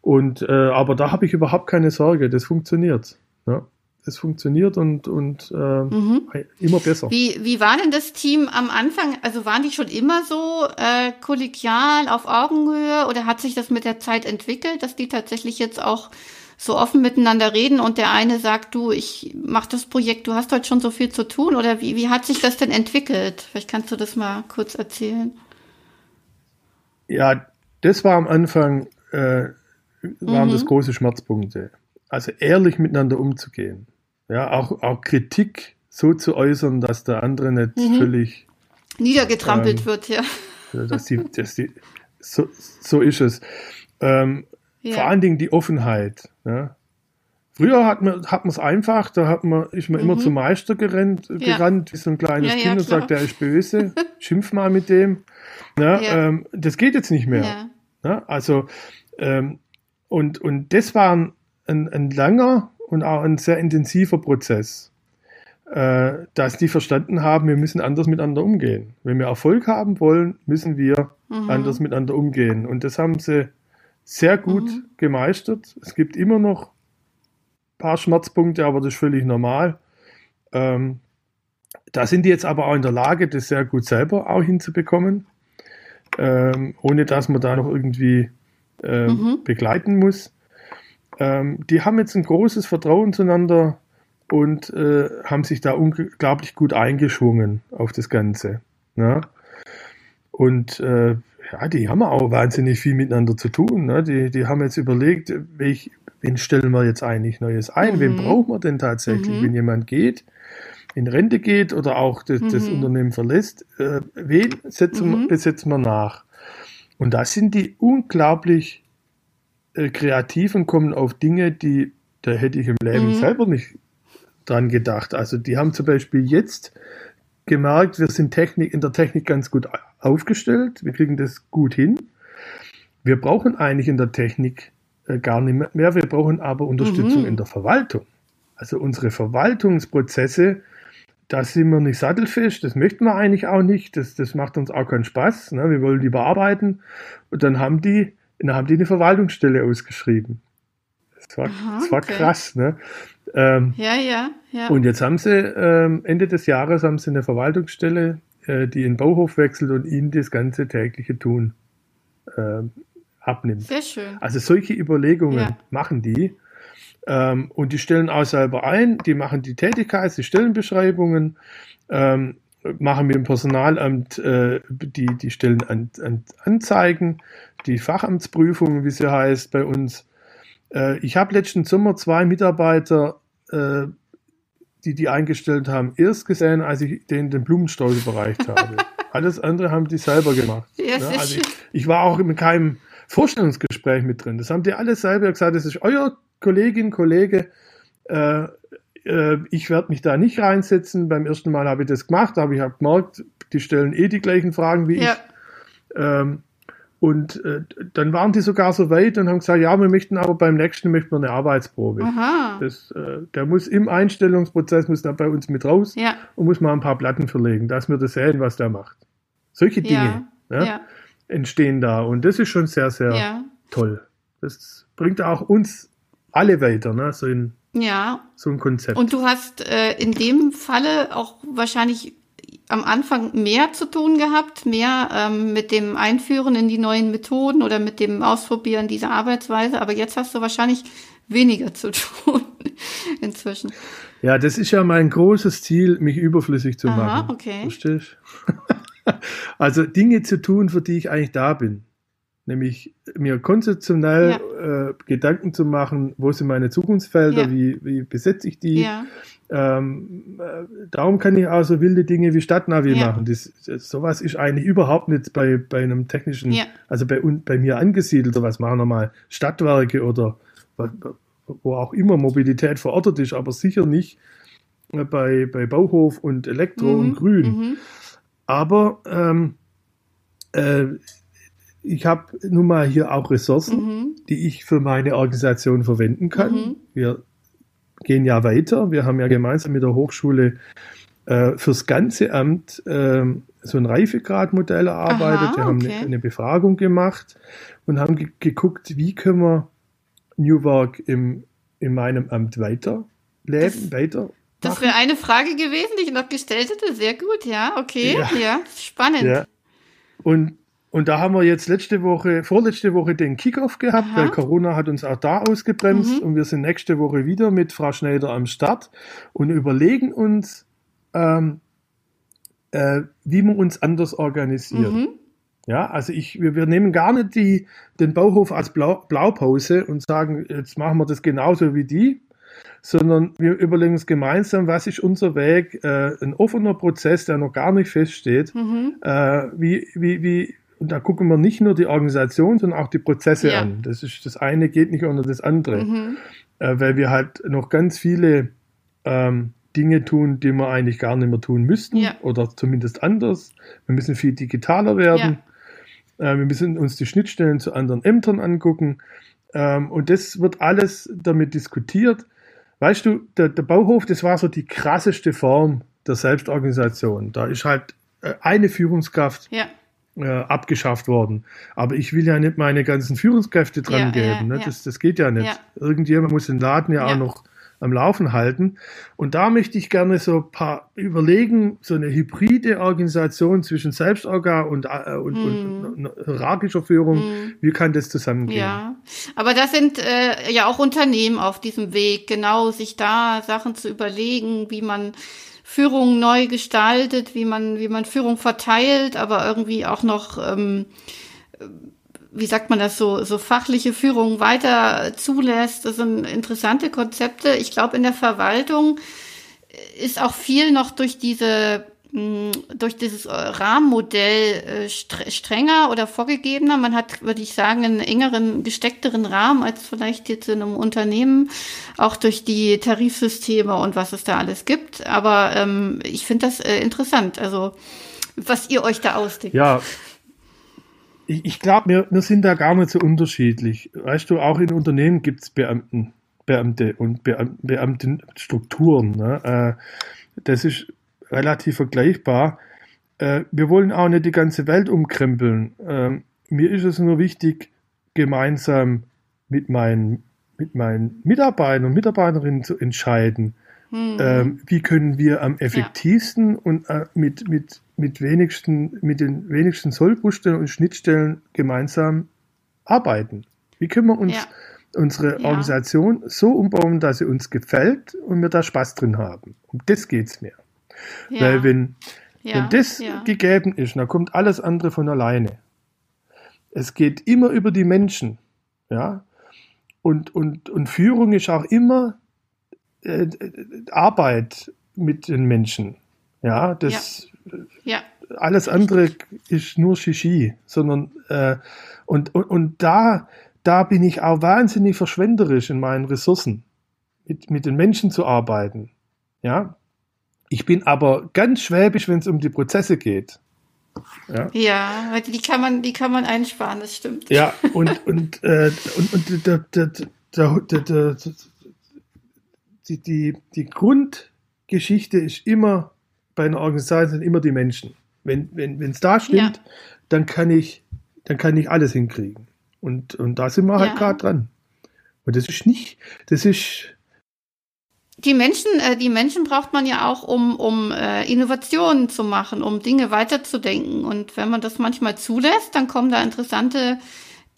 Und, äh, aber da habe ich überhaupt keine Sorge, das funktioniert. Ja. Es funktioniert und, und äh, mhm. immer besser. Wie, wie war denn das Team am Anfang? Also waren die schon immer so äh, kollegial auf Augenhöhe oder hat sich das mit der Zeit entwickelt, dass die tatsächlich jetzt auch so offen miteinander reden und der eine sagt, du, ich mach das Projekt, du hast heute schon so viel zu tun oder wie, wie hat sich das denn entwickelt? Vielleicht kannst du das mal kurz erzählen. Ja, das war am Anfang, äh, waren mhm. das große Schmerzpunkte. Also ehrlich miteinander umzugehen. Ja, auch, auch Kritik so zu äußern, dass der andere nicht mhm. völlig niedergetrampelt ähm, wird, ja. Dass die, dass die, so, so ist es. Ähm, ja. Vor allen Dingen die Offenheit. Ja. Früher hat man hat es einfach, da hat man, ist man mhm. immer zum Meister gerannt, ja. gerannt, wie so ein kleines Kind und sagt, der ist böse, schimpf mal mit dem. Ja, ähm, das geht jetzt nicht mehr. Ja. also, ähm, und, und das war ein, ein, langer und auch ein sehr intensiver Prozess, äh, dass die verstanden haben, wir müssen anders miteinander umgehen. Wenn wir Erfolg haben wollen, müssen wir mhm. anders miteinander umgehen. Und das haben sie sehr gut mhm. gemeistert. Es gibt immer noch ein paar Schmerzpunkte, aber das ist völlig normal. Ähm, da sind die jetzt aber auch in der Lage, das sehr gut selber auch hinzubekommen, ähm, ohne dass man da noch irgendwie äh, mhm. begleiten muss. Ähm, die haben jetzt ein großes Vertrauen zueinander und äh, haben sich da unglaublich gut eingeschwungen auf das Ganze. Ne? Und äh, ja, die haben auch wahnsinnig viel miteinander zu tun. Ne? Die, die haben jetzt überlegt, welch, wen stellen wir jetzt eigentlich Neues ein? Mhm. Wen brauchen wir denn tatsächlich, mhm. wenn jemand geht? in Rente geht oder auch das, mhm. das Unternehmen verlässt, äh, wen setzen, mhm. besetzen wir nach? Und da sind die unglaublich äh, kreativ und kommen auf Dinge, die da hätte ich im Leben mhm. selber nicht dran gedacht. Also die haben zum Beispiel jetzt gemerkt, wir sind Technik, in der Technik ganz gut aufgestellt, wir kriegen das gut hin. Wir brauchen eigentlich in der Technik äh, gar nicht mehr, wir brauchen aber Unterstützung mhm. in der Verwaltung. Also unsere Verwaltungsprozesse da sind wir nicht sattelfest, das möchten wir eigentlich auch nicht, das, das macht uns auch keinen Spaß, ne? wir wollen die bearbeiten. Und dann haben die, dann haben die eine Verwaltungsstelle ausgeschrieben. Das war, Aha, das war okay. krass, ne? Ähm, ja, ja, ja. Und jetzt haben sie, ähm, Ende des Jahres haben sie eine Verwaltungsstelle, die in den Bauhof wechselt und ihnen das ganze tägliche Tun äh, abnimmt. Sehr schön. Also solche Überlegungen ja. machen die. Ähm, und die stellen auch selber ein, die machen die Tätigkeit, die Stellenbeschreibungen, ähm, machen mit dem Personalamt äh, die, die Stellen an, an, anzeigen, die Fachamtsprüfungen, wie sie heißt, bei uns. Äh, ich habe letzten Sommer zwei Mitarbeiter, äh, die die eingestellt haben, erst gesehen, als ich denen den Blumenstrauß überreicht habe. Alles andere haben die selber gemacht. Ja, ja, also ich, ich, war auch in keinem Vorstellungsgespräch mit drin. Das haben die alle selber gesagt, das ist euer Kollegin, Kollege, äh, äh, ich werde mich da nicht reinsetzen. Beim ersten Mal habe ich das gemacht, aber ich habe gemerkt, die stellen eh die gleichen Fragen wie ja. ich. Ähm, und äh, dann waren die sogar so weit und haben gesagt, ja, wir möchten aber beim nächsten möchten wir eine Arbeitsprobe. Aha. Das, äh, der muss im Einstellungsprozess muss da bei uns mit raus ja. und muss mal ein paar Platten verlegen, dass wir das sehen, was der macht. Solche Dinge ja. Ja, entstehen da und das ist schon sehr, sehr toll. Das bringt auch uns alle weiter, ne? So, in, ja. so ein Konzept. Und du hast äh, in dem Falle auch wahrscheinlich am Anfang mehr zu tun gehabt, mehr ähm, mit dem Einführen in die neuen Methoden oder mit dem Ausprobieren dieser Arbeitsweise, aber jetzt hast du wahrscheinlich weniger zu tun inzwischen. Ja, das ist ja mein großes Ziel, mich überflüssig zu Aha, machen. okay. Verstehst Also Dinge zu tun, für die ich eigentlich da bin nämlich mir konzeptionell ja. äh, Gedanken zu machen, wo sind meine Zukunftsfelder, ja. wie, wie besetze ich die. Ja. Ähm, äh, darum kann ich auch so wilde Dinge wie Stadtnavi machen. Das, das, sowas ist eigentlich überhaupt nicht bei, bei einem technischen, also bei, bei mir angesiedelt. Sowas machen wir mal Stadtwerke oder wo auch immer Mobilität verortet ist, aber sicher nicht bei, bei Bauhof und Elektro mhm. und Grün. Mhm. Aber ähm, äh, ich habe nun mal hier auch Ressourcen, mhm. die ich für meine Organisation verwenden kann. Mhm. Wir gehen ja weiter. Wir haben ja gemeinsam mit der Hochschule äh, fürs ganze Amt äh, so ein Reifegradmodell erarbeitet. Aha, wir haben okay. eine, eine, Befragung gemacht und haben ge geguckt, wie können wir New Work im, in meinem Amt weiterleben, das, weiter. Das wäre eine Frage gewesen, die ich noch gestellt hätte. Sehr gut, ja, okay, ja, ja spannend. Ja. Und und da haben wir jetzt letzte Woche, vorletzte Woche den Kickoff gehabt, Aha. weil Corona hat uns auch da ausgebremst mhm. und wir sind nächste Woche wieder mit Frau Schneider am Start und überlegen uns, ähm, äh, wie wir uns anders organisieren. Mhm. Ja, also ich, wir, wir nehmen gar nicht die, den Bauhof als Blau, Blaupause und sagen, jetzt machen wir das genauso wie die, sondern wir überlegen uns gemeinsam, was ist unser Weg, äh, ein offener Prozess, der noch gar nicht feststeht, mhm. äh, wie, wie, wie, und da gucken wir nicht nur die Organisation, sondern auch die Prozesse ja. an. Das ist das eine geht nicht ohne das andere, mhm. äh, weil wir halt noch ganz viele ähm, Dinge tun, die wir eigentlich gar nicht mehr tun müssten ja. oder zumindest anders. Wir müssen viel digitaler werden. Ja. Äh, wir müssen uns die Schnittstellen zu anderen Ämtern angucken. Ähm, und das wird alles damit diskutiert. Weißt du, der, der Bauhof, das war so die krasseste Form der Selbstorganisation. Da ist halt äh, eine Führungskraft. Ja äh, abgeschafft worden. Aber ich will ja nicht meine ganzen Führungskräfte dran Ja, geben. ja, ne? ja. Das, das geht ja nicht. Ja. Irgendjemand muss den Laden ja, auch noch am Laufen halten. Und da möchte ich gerne so ein paar überlegen, so eine hybride Organisation zwischen Selbstorga und, äh, und, Hm. und, und hierarchischer Führung. Wie kann das zusammengehen? Ja, aber da sind äh, ja auch Unternehmen auf diesem Weg, genau, sich da Sachen zu überlegen, wie man Führung neu gestaltet, wie man, wie man Führung verteilt, aber irgendwie auch noch, ähm, wie sagt man das so, so fachliche Führung weiter zulässt. Das sind interessante Konzepte. Ich glaube, in der Verwaltung ist auch viel noch durch diese durch dieses äh, Rahmenmodell äh, stre- strenger oder vorgegebener. Man hat, würde ich sagen, einen engeren, gesteckteren Rahmen als vielleicht jetzt in einem Unternehmen, auch durch die Tarifsysteme und was es da alles gibt. Aber ähm, ich finde das äh, interessant, also was ihr euch da ausdenkt. Ja, ich, ich glaube, wir, wir sind da gar nicht so unterschiedlich. Weißt du, auch in Unternehmen gibt es Beamten, Beamte und Beam, Beamtenstrukturen. Ne? Äh, das ist relativ vergleichbar. Äh, wir wollen auch nicht die ganze Welt umkrempeln. Ähm, mir ist es nur wichtig, gemeinsam mit meinen, mit meinen Mitarbeitern und Mitarbeiterinnen zu entscheiden, Hm. ähm, wie können wir am effektivsten und äh, mit, mit, mit, wenigsten, mit den wenigsten Sollbruchstellen und Schnittstellen gemeinsam arbeiten? Wie können wir uns Ja. unsere Ja. Organisation so umbauen, dass sie uns gefällt und wir da Spaß drin haben? Um das geht es mir. Ja. Weil wenn, ja. wenn das ja. gegeben ist, dann kommt alles andere von alleine. Es geht immer über die Menschen. Ja? Und, und, und Führung ist auch immer äh, Arbeit mit den Menschen. Ja, das ja. alles andere ist nur Shishi, sondern äh, und, und, und da, da bin ich auch wahnsinnig verschwenderisch in meinen Ressourcen, mit, mit den Menschen zu arbeiten. Ja. Ich bin aber ganz schwäbisch, wenn es um die Prozesse geht. Ja. Ja, die kann man, die kann man einsparen, das stimmt. Ja, und, und, äh, und, und der, der, der, die, die, die Grundgeschichte ist immer bei einer Organisation immer die Menschen. Wenn wenn es da stimmt, Ja. dann kann ich dann kann ich alles hinkriegen. Und, und da sind wir halt Ja. gerade dran. Und das ist nicht, das ist Die Menschen, äh, die Menschen braucht man ja auch, um, um äh, Innovationen zu machen, um Dinge weiterzudenken. Und wenn man das manchmal zulässt, dann kommen da interessante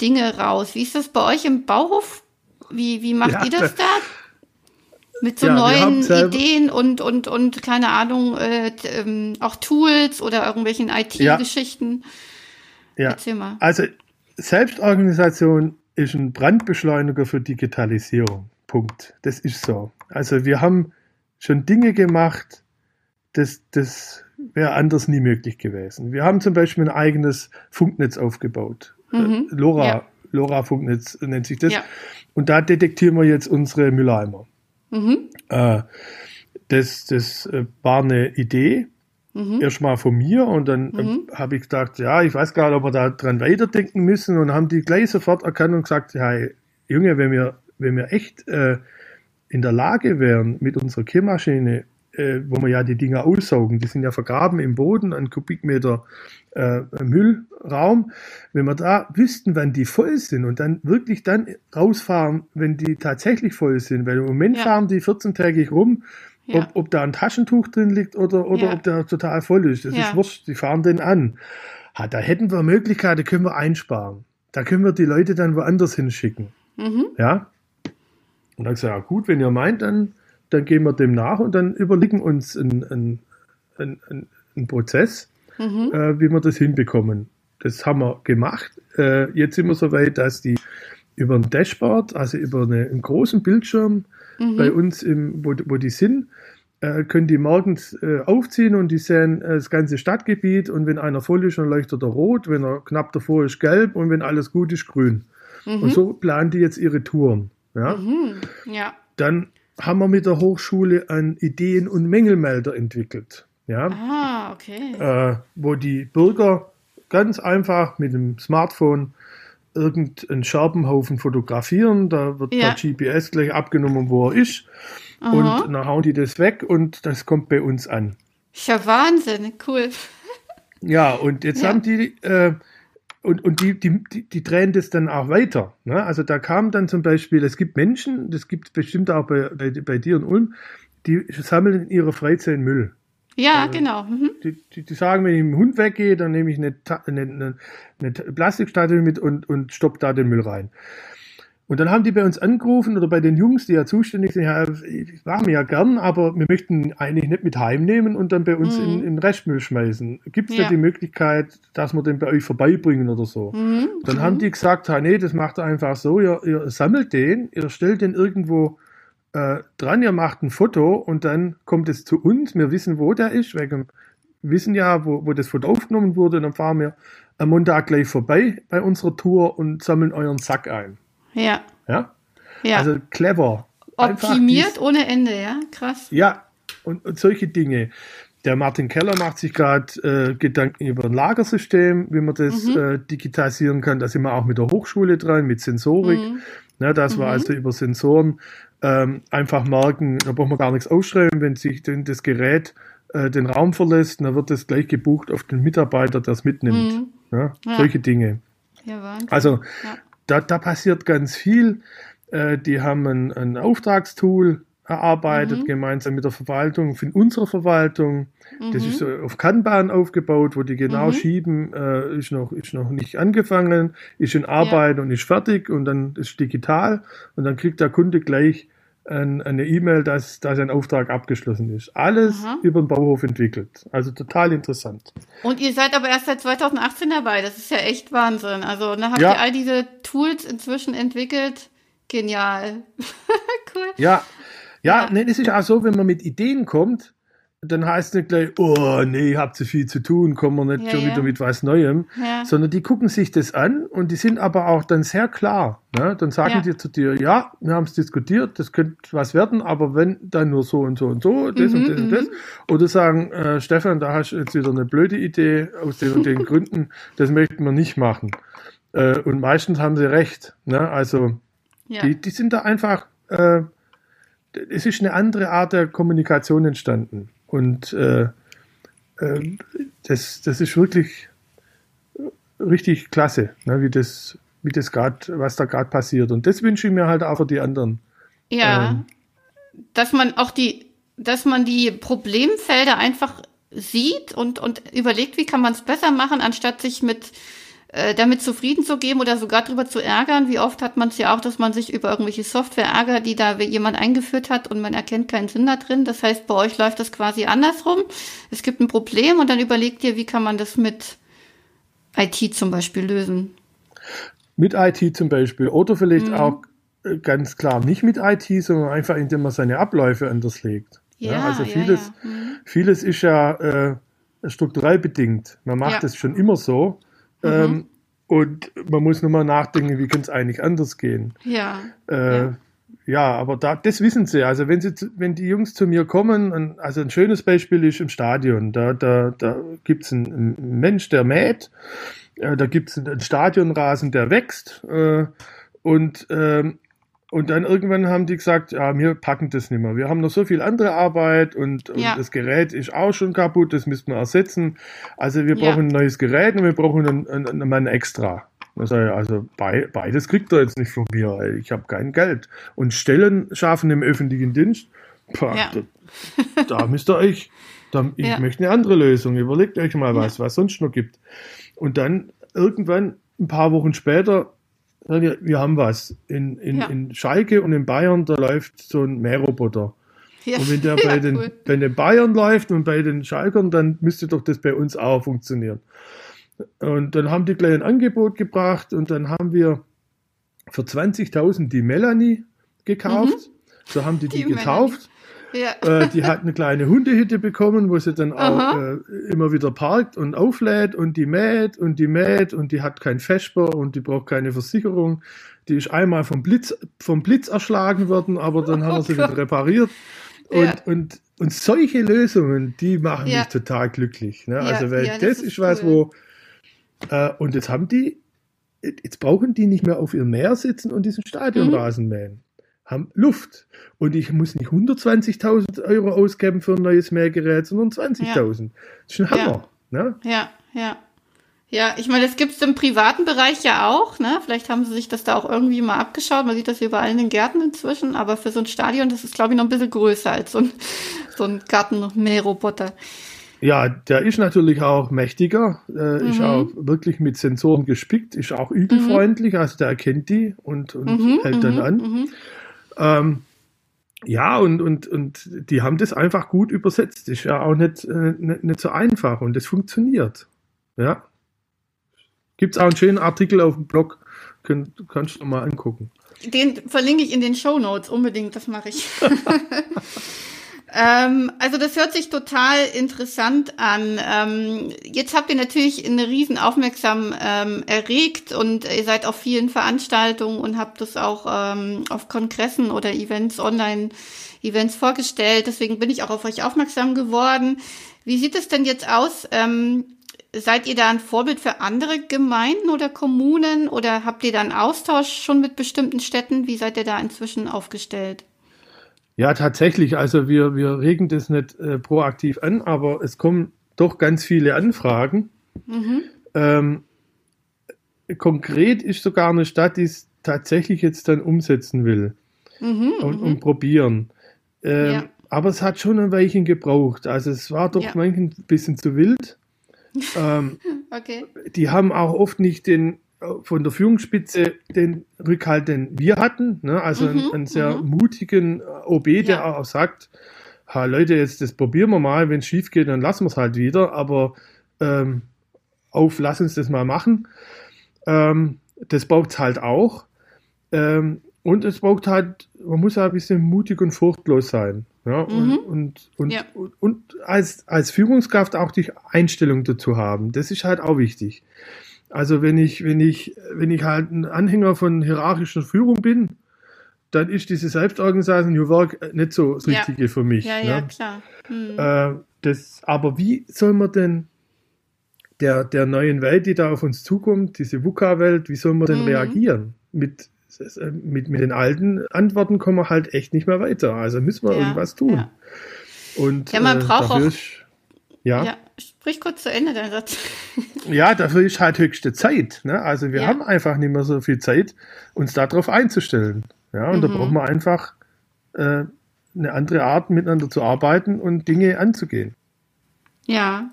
Dinge raus. Wie ist das bei euch im Bauhof? Wie, wie macht Ja, ihr das da? Mit so Ja, neuen Ideen und, und, und keine Ahnung, äh, ähm, auch Tools oder irgendwelchen IT-Geschichten. ja. Erzähl mal. Also Selbstorganisation ist ein Brandbeschleuniger für Digitalisierung. Punkt. Das ist so. Also wir haben schon Dinge gemacht, das, das wäre anders nie möglich gewesen. Wir haben zum Beispiel ein eigenes Funknetz aufgebaut. Mhm. LoRa, Ja. LoRa-Funknetz nennt sich das. Ja. Und da detektieren wir jetzt unsere Mülleimer. Mhm. Äh, das das äh, war eine Idee, Mhm. erstmal von mir und dann Mhm. habe ich gedacht, ja, ich weiß gar nicht, ob wir da dran weiterdenken müssen und haben die gleich sofort erkannt und gesagt, ja, Junge, wenn wir, wenn wir echt äh, in der Lage wären, mit unserer Kehrmaschine, äh, wo wir ja die Dinger aussaugen, die sind ja vergraben im Boden, an Kubikmeter äh, Müllraum, wenn wir da wüssten, wann die voll sind und dann wirklich dann rausfahren, wenn die tatsächlich voll sind, weil im Moment Ja. fahren die 14-tägig rum, Ja. ob, ob da ein Taschentuch drin liegt oder, oder Ja. ob der total voll ist. Das ist wurscht, die fahren den an. Ha, da hätten wir Möglichkeiten, können wir einsparen. Da können wir die Leute dann woanders hinschicken. Mhm. Ja? Und dann gesagt, ja gut, wenn ihr meint, dann, dann gehen wir dem nach und dann überlegen uns einen, einen, einen- einen Prozess, Mhm. äh, wie wir das hinbekommen. Das haben wir gemacht. Äh, jetzt sind wir so weit, dass die über ein Dashboard, also über eine, einen großen Bildschirm Mhm. bei uns, im, wo, wo die sind, äh, können die morgens äh, aufziehen und die sehen äh, das ganze Stadtgebiet und wenn einer voll ist, dann leuchtet er rot, wenn er knapp davor ist, gelb und wenn alles gut ist, grün. Mhm. Und so planen die jetzt ihre Touren. Ja? Mhm. Ja. Dann haben wir mit der Hochschule einen Ideen- und Mängelmelder entwickelt. Ja? Ah, okay. äh, wo die Bürger ganz einfach mit dem Smartphone irgendeinen Scherbenhaufen fotografieren. Da wird Ja. per GPS gleich abgenommen, wo er ist. Aha. Und dann hauen die das weg und das kommt bei uns an. Ist ja Wahnsinn, cool. Ja, und jetzt Ja. haben die, äh, und, und die, die, die, die drehen das dann auch weiter. Ne? Also da kam dann zum Beispiel, es gibt Menschen, das gibt es bestimmt auch bei, bei, bei dir in Ulm, die sammeln in ihrer Freizeit Müll. Ja, genau. Mhm. Die, die, die sagen, wenn ich mit dem Hund weggehe, dann nehme ich eine, eine, eine, eine Plastikstatue mit und, und stopp da den Müll rein. Und dann haben die bei uns angerufen oder bei den Jungs, die ja zuständig sind, ja, ich machen wir ja gern, aber wir möchten eigentlich nicht mit heimnehmen und dann bei uns Mhm. in, in Restmüll schmeißen. Gibt es Ja. da die Möglichkeit, dass wir den bei euch vorbeibringen oder so? Mhm. Dann haben die gesagt, ha, nee, das macht ihr einfach so, ihr, ihr sammelt den, ihr stellt den irgendwo äh, dran, ihr macht ein Foto und dann kommt es zu uns, wir wissen, wo der ist, wegen, wissen ja, wo, wo das Foto aufgenommen wurde, und dann fahren wir am Montag gleich vorbei bei unserer Tour und sammeln euren Sack ein. Ja, Ja? ja. Also clever. Optimiert ohne Ende, ja, krass. ja, und, und solche Dinge. Der Martin Keller macht sich gerade äh, Gedanken über ein Lagersystem, wie man das Mhm. äh, digitalisieren kann. Da sind wir auch mit der Hochschule dran, mit Sensorik. Mhm. Ne, dass wir Mhm. also über Sensoren ähm, einfach merken, da braucht man gar nichts ausschreiben, wenn sich denn das Gerät äh, den Raum verlässt, dann wird das gleich gebucht auf den Mitarbeiter, der es mitnimmt. Mhm. Ne? Ja. Solche Dinge. Ja, Wahnsinn. Also Ja. Da, da passiert ganz viel. Äh, die haben ein, ein Auftragstool erarbeitet, Mhm. gemeinsam mit der Verwaltung, von unserer Verwaltung. Das Mhm. ist so auf Kanban aufgebaut, wo die genau Mhm. schieben, äh, ist, noch, ist noch nicht angefangen, ist in Arbeit und ist fertig und dann ist digital und dann kriegt der Kunde gleich ein, eine E-Mail, dass, dass ein Auftrag abgeschlossen ist. Alles Aha. über den Bauhof entwickelt. Also total interessant. Und ihr seid aber erst seit 2018 dabei. Das ist ja echt Wahnsinn. Also, da habt Ja. ihr all diese Tools inzwischen entwickelt. Genial. cool. Ja, ja, Ja. nee, das ist auch so, wenn man mit Ideen kommt, dann heißt es nicht gleich, oh nee, habt zu viel zu tun, kommen wir nicht Ja, schon ja. wieder mit was Neuem, Ja. sondern die gucken sich das an und die sind aber auch dann sehr klar. Ne? Dann sagen die zu dir, ja, wir haben es diskutiert, das könnte was werden, aber wenn, dann nur so und so und so, das Mhm, und das und das. Oder sagen, äh, Stefan, da hast du jetzt wieder eine blöde Idee aus den und den Gründen, das möchten wir nicht machen. Äh, und meistens haben sie recht. Ne? Also die, die sind da einfach, äh, es ist eine andere Art der Kommunikation entstanden. Und äh, äh, das, das ist wirklich richtig klasse, ne, wie das, wie das gerade, was da gerade passiert. Und das wünsche ich mir halt auch für die anderen. Ja, Ähm. dass man auch die, dass man die Problemfelder einfach sieht und, und überlegt, wie kann man es besser machen, anstatt sich mit äh, damit zufrieden zu geben oder sogar drüber zu ärgern. Wie oft hat man es ja auch, dass man sich über irgendwelche Software ärgert, die da jemand eingeführt hat und man erkennt keinen Sinn da drin. Das heißt, bei euch läuft das quasi andersrum. Es gibt ein Problem und dann überlegt ihr, wie kann man das mit IT zum Beispiel lösen. Mit IT zum Beispiel. Oder vielleicht Mhm. auch äh, ganz klar nicht mit IT, sondern einfach, indem man seine Abläufe anders legt. Ja, also ja, vieles, ja. Mhm. vieles ist ja äh, strukturell bedingt. Man macht Ja. es schon immer so. Mhm. Ähm, und man muss nur mal nachdenken, wie kann es eigentlich anders gehen. Ja. Äh, Ja. ja. aber da, das wissen sie. Also wenn sie, wenn die Jungs zu mir kommen, und, also ein schönes Beispiel ist im Stadion. Da, da, da gibt es einen, einen Mensch, der mäht. Äh, da gibt es einen Stadionrasen, der wächst. Äh, und, ähm, und dann irgendwann haben die gesagt, ja, wir packen das nicht mehr. Wir haben noch so viel andere Arbeit und, und Ja. das Gerät ist auch schon kaputt, das müssten wir ersetzen. Also wir Ja. brauchen ein neues Gerät und wir brauchen einen, einen, Mann extra. Also bei, beides kriegt er jetzt nicht von mir, weil ich habe kein Geld. Und Stellen schaffen im öffentlichen Dienst, pah, Ja. da, da müsst ihr euch, da, ich Ja. möchte eine andere Lösung. Überlegt euch mal was, was sonst noch gibt. Und dann irgendwann, ein paar Wochen später, wir, wir haben was. In, in, Ja. in Schalke und in Bayern, da läuft so ein Mähroboter. Ja. Und wenn der bei, Ja, den, cool. bei den Bayern läuft und bei den Schalkern, dann müsste doch das bei uns auch funktionieren. Und dann haben die gleich ein Angebot gebracht und dann haben wir für 20.000 die Melanie gekauft. So haben die die, Mhm. Die getauft. Ja. Äh, die hat eine kleine Hundehütte bekommen, wo sie dann auch äh, immer wieder parkt und auflädt und die mäht und die mäht und die hat kein Vesper und die braucht keine Versicherung. Die ist einmal vom Blitz, vom Blitz erschlagen worden, aber dann haben wir sie Oh Gott. wieder repariert. Und, Ja. und, und solche Lösungen, die machen Ja. mich total glücklich. Ne? Also, weil das, das ist, ist was, cool. wo. Äh, und jetzt haben die, jetzt brauchen die nicht mehr auf ihrem Meer sitzen und diesen Stadionrasen mähen. Haben Luft. Und ich muss nicht 120.000 Euro ausgeben für ein neues Mähgerät, sondern 20.000. Das ist ein Hammer. Ne? Ja, Ja. Ja, ich meine, das gibt es im privaten Bereich ja auch, ne? Vielleicht haben sie sich das da auch irgendwie mal abgeschaut. Man sieht das überall in den Gärten inzwischen, aber für so ein Stadion, das ist, glaube ich, noch ein bisschen größer als so ein, so ein Gartenmähroboter. Ja, der ist natürlich auch mächtiger, äh, mhm. ist auch wirklich mit Sensoren gespickt, ist auch ügelfreundlich, mhm. also der erkennt die und, und mhm, hält dann mhm, an. Ähm, ja, und, und, und die haben das einfach gut übersetzt. Ist ja auch nicht, äh, nicht, nicht so einfach und das funktioniert. Ja. Gibt es auch einen schönen Artikel auf dem Blog, Kön kannst du mal angucken. Den verlinke ich in den Show Notes unbedingt, das mache ich. ähm, also das hört sich total interessant an. Ähm, jetzt habt ihr natürlich eine riesen Aufmerksam ähm, erregt und ihr seid auf vielen Veranstaltungen und habt das auch ähm, auf Kongressen oder Events, Online-Events vorgestellt. Deswegen bin ich auch auf euch aufmerksam geworden. Wie sieht es denn jetzt aus? Ähm, seid ihr da ein Vorbild für andere Gemeinden oder Kommunen oder habt ihr da einen Austausch schon mit bestimmten Städten? Wie seid ihr da inzwischen aufgestellt? Ja, tatsächlich. Also wir, wir regen das nicht äh, proaktiv an, aber es kommen doch ganz viele Anfragen. Mhm. Ähm, konkret ist sogar eine Stadt, die es tatsächlich jetzt dann umsetzen will mhm, und, und, mhm. probieren. Ähm, ja. Aber es hat schon ein Weilchen gebraucht. Also es war doch ja. manchmal ein bisschen zu wild. Ähm, okay. Die haben auch oft nicht den von der Führungsspitze den Rückhalt, den wir hatten. Ne? Also mhm, einen, einen, sehr mhm. mutigen OB, der ja. auch sagt, ha, Leute, jetzt das probieren wir mal, wenn es schief geht, dann lassen wir es halt wieder, aber ähm, auf, lass uns das mal machen. Ähm, das braucht es halt auch. Ähm, und es braucht halt, man muss ja ein bisschen mutig und furchtlos sein. Ja, mhm. und, und, und, ja. und, als, als Führungskraft auch die Einstellung dazu haben. Das ist halt auch wichtig. Also wenn ich, wenn ich, wenn ich halt ein Anhänger von hierarchischer Führung bin, dann ist diese Selbstorganisation New Work nicht so das Richtige ja. für mich. Ja, ne? ja, klar. Hm. Äh, das, aber wie soll man denn der, der neuen Welt, die da auf uns zukommt, diese VUCA-Welt, wie soll man denn mhm. reagieren? Mit mit, mit den alten Antworten kommen wir halt echt nicht mehr weiter. Also müssen wir ja, irgendwas tun. Ja. Und ja, man äh, braucht auch. Ist, ja. ja, sprich kurz zu Ende, dein Satz. ja, dafür ist halt höchste Zeit. Ne? Also wir ja. haben einfach nicht mehr so viel Zeit, uns darauf einzustellen. Ja, und mhm. da brauchen wir einfach äh, eine andere Art, miteinander zu arbeiten und Dinge anzugehen. Ja,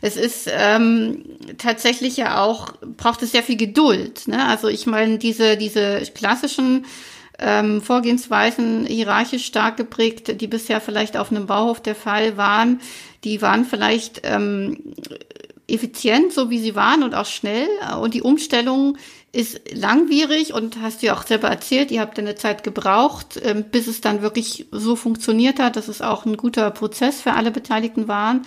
es ist ähm, tatsächlich ja auch, braucht es sehr viel Geduld. Ne? Also ich meine, diese, diese klassischen ähm, Vorgehensweisen, hierarchisch stark geprägt, die bisher vielleicht auf einem Bauhof der Fall waren, die waren vielleicht ähm, effizient, so wie sie waren und auch schnell. Und die Umstellung ist langwierig und hast du ja auch selber erzählt, ihr habt eine Zeit gebraucht, ähm, bis es dann wirklich so funktioniert hat, dass es auch ein guter Prozess für alle Beteiligten waren.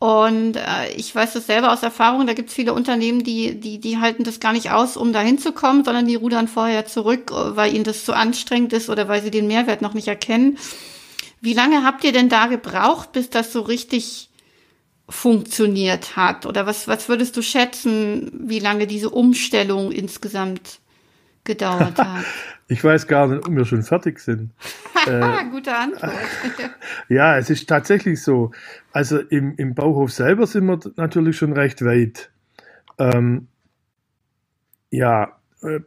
Und äh, ich weiß das selber aus Erfahrung, da gibt es viele Unternehmen, die, die, die halten das gar nicht aus, um da hinzukommen, sondern die rudern vorher zurück, weil ihnen das zu anstrengend ist oder weil sie den Mehrwert noch nicht erkennen. Wie lange habt ihr denn da gebraucht, bis das so richtig funktioniert hat? Oder was, was würdest du schätzen, wie lange diese Umstellung insgesamt gedauert hat? Ich weiß gar nicht, ob wir schon fertig sind. äh, Gute Antwort. ja, es ist tatsächlich so. Also im, im Bauhof selber sind wir natürlich schon recht weit. Ähm, ja, äh,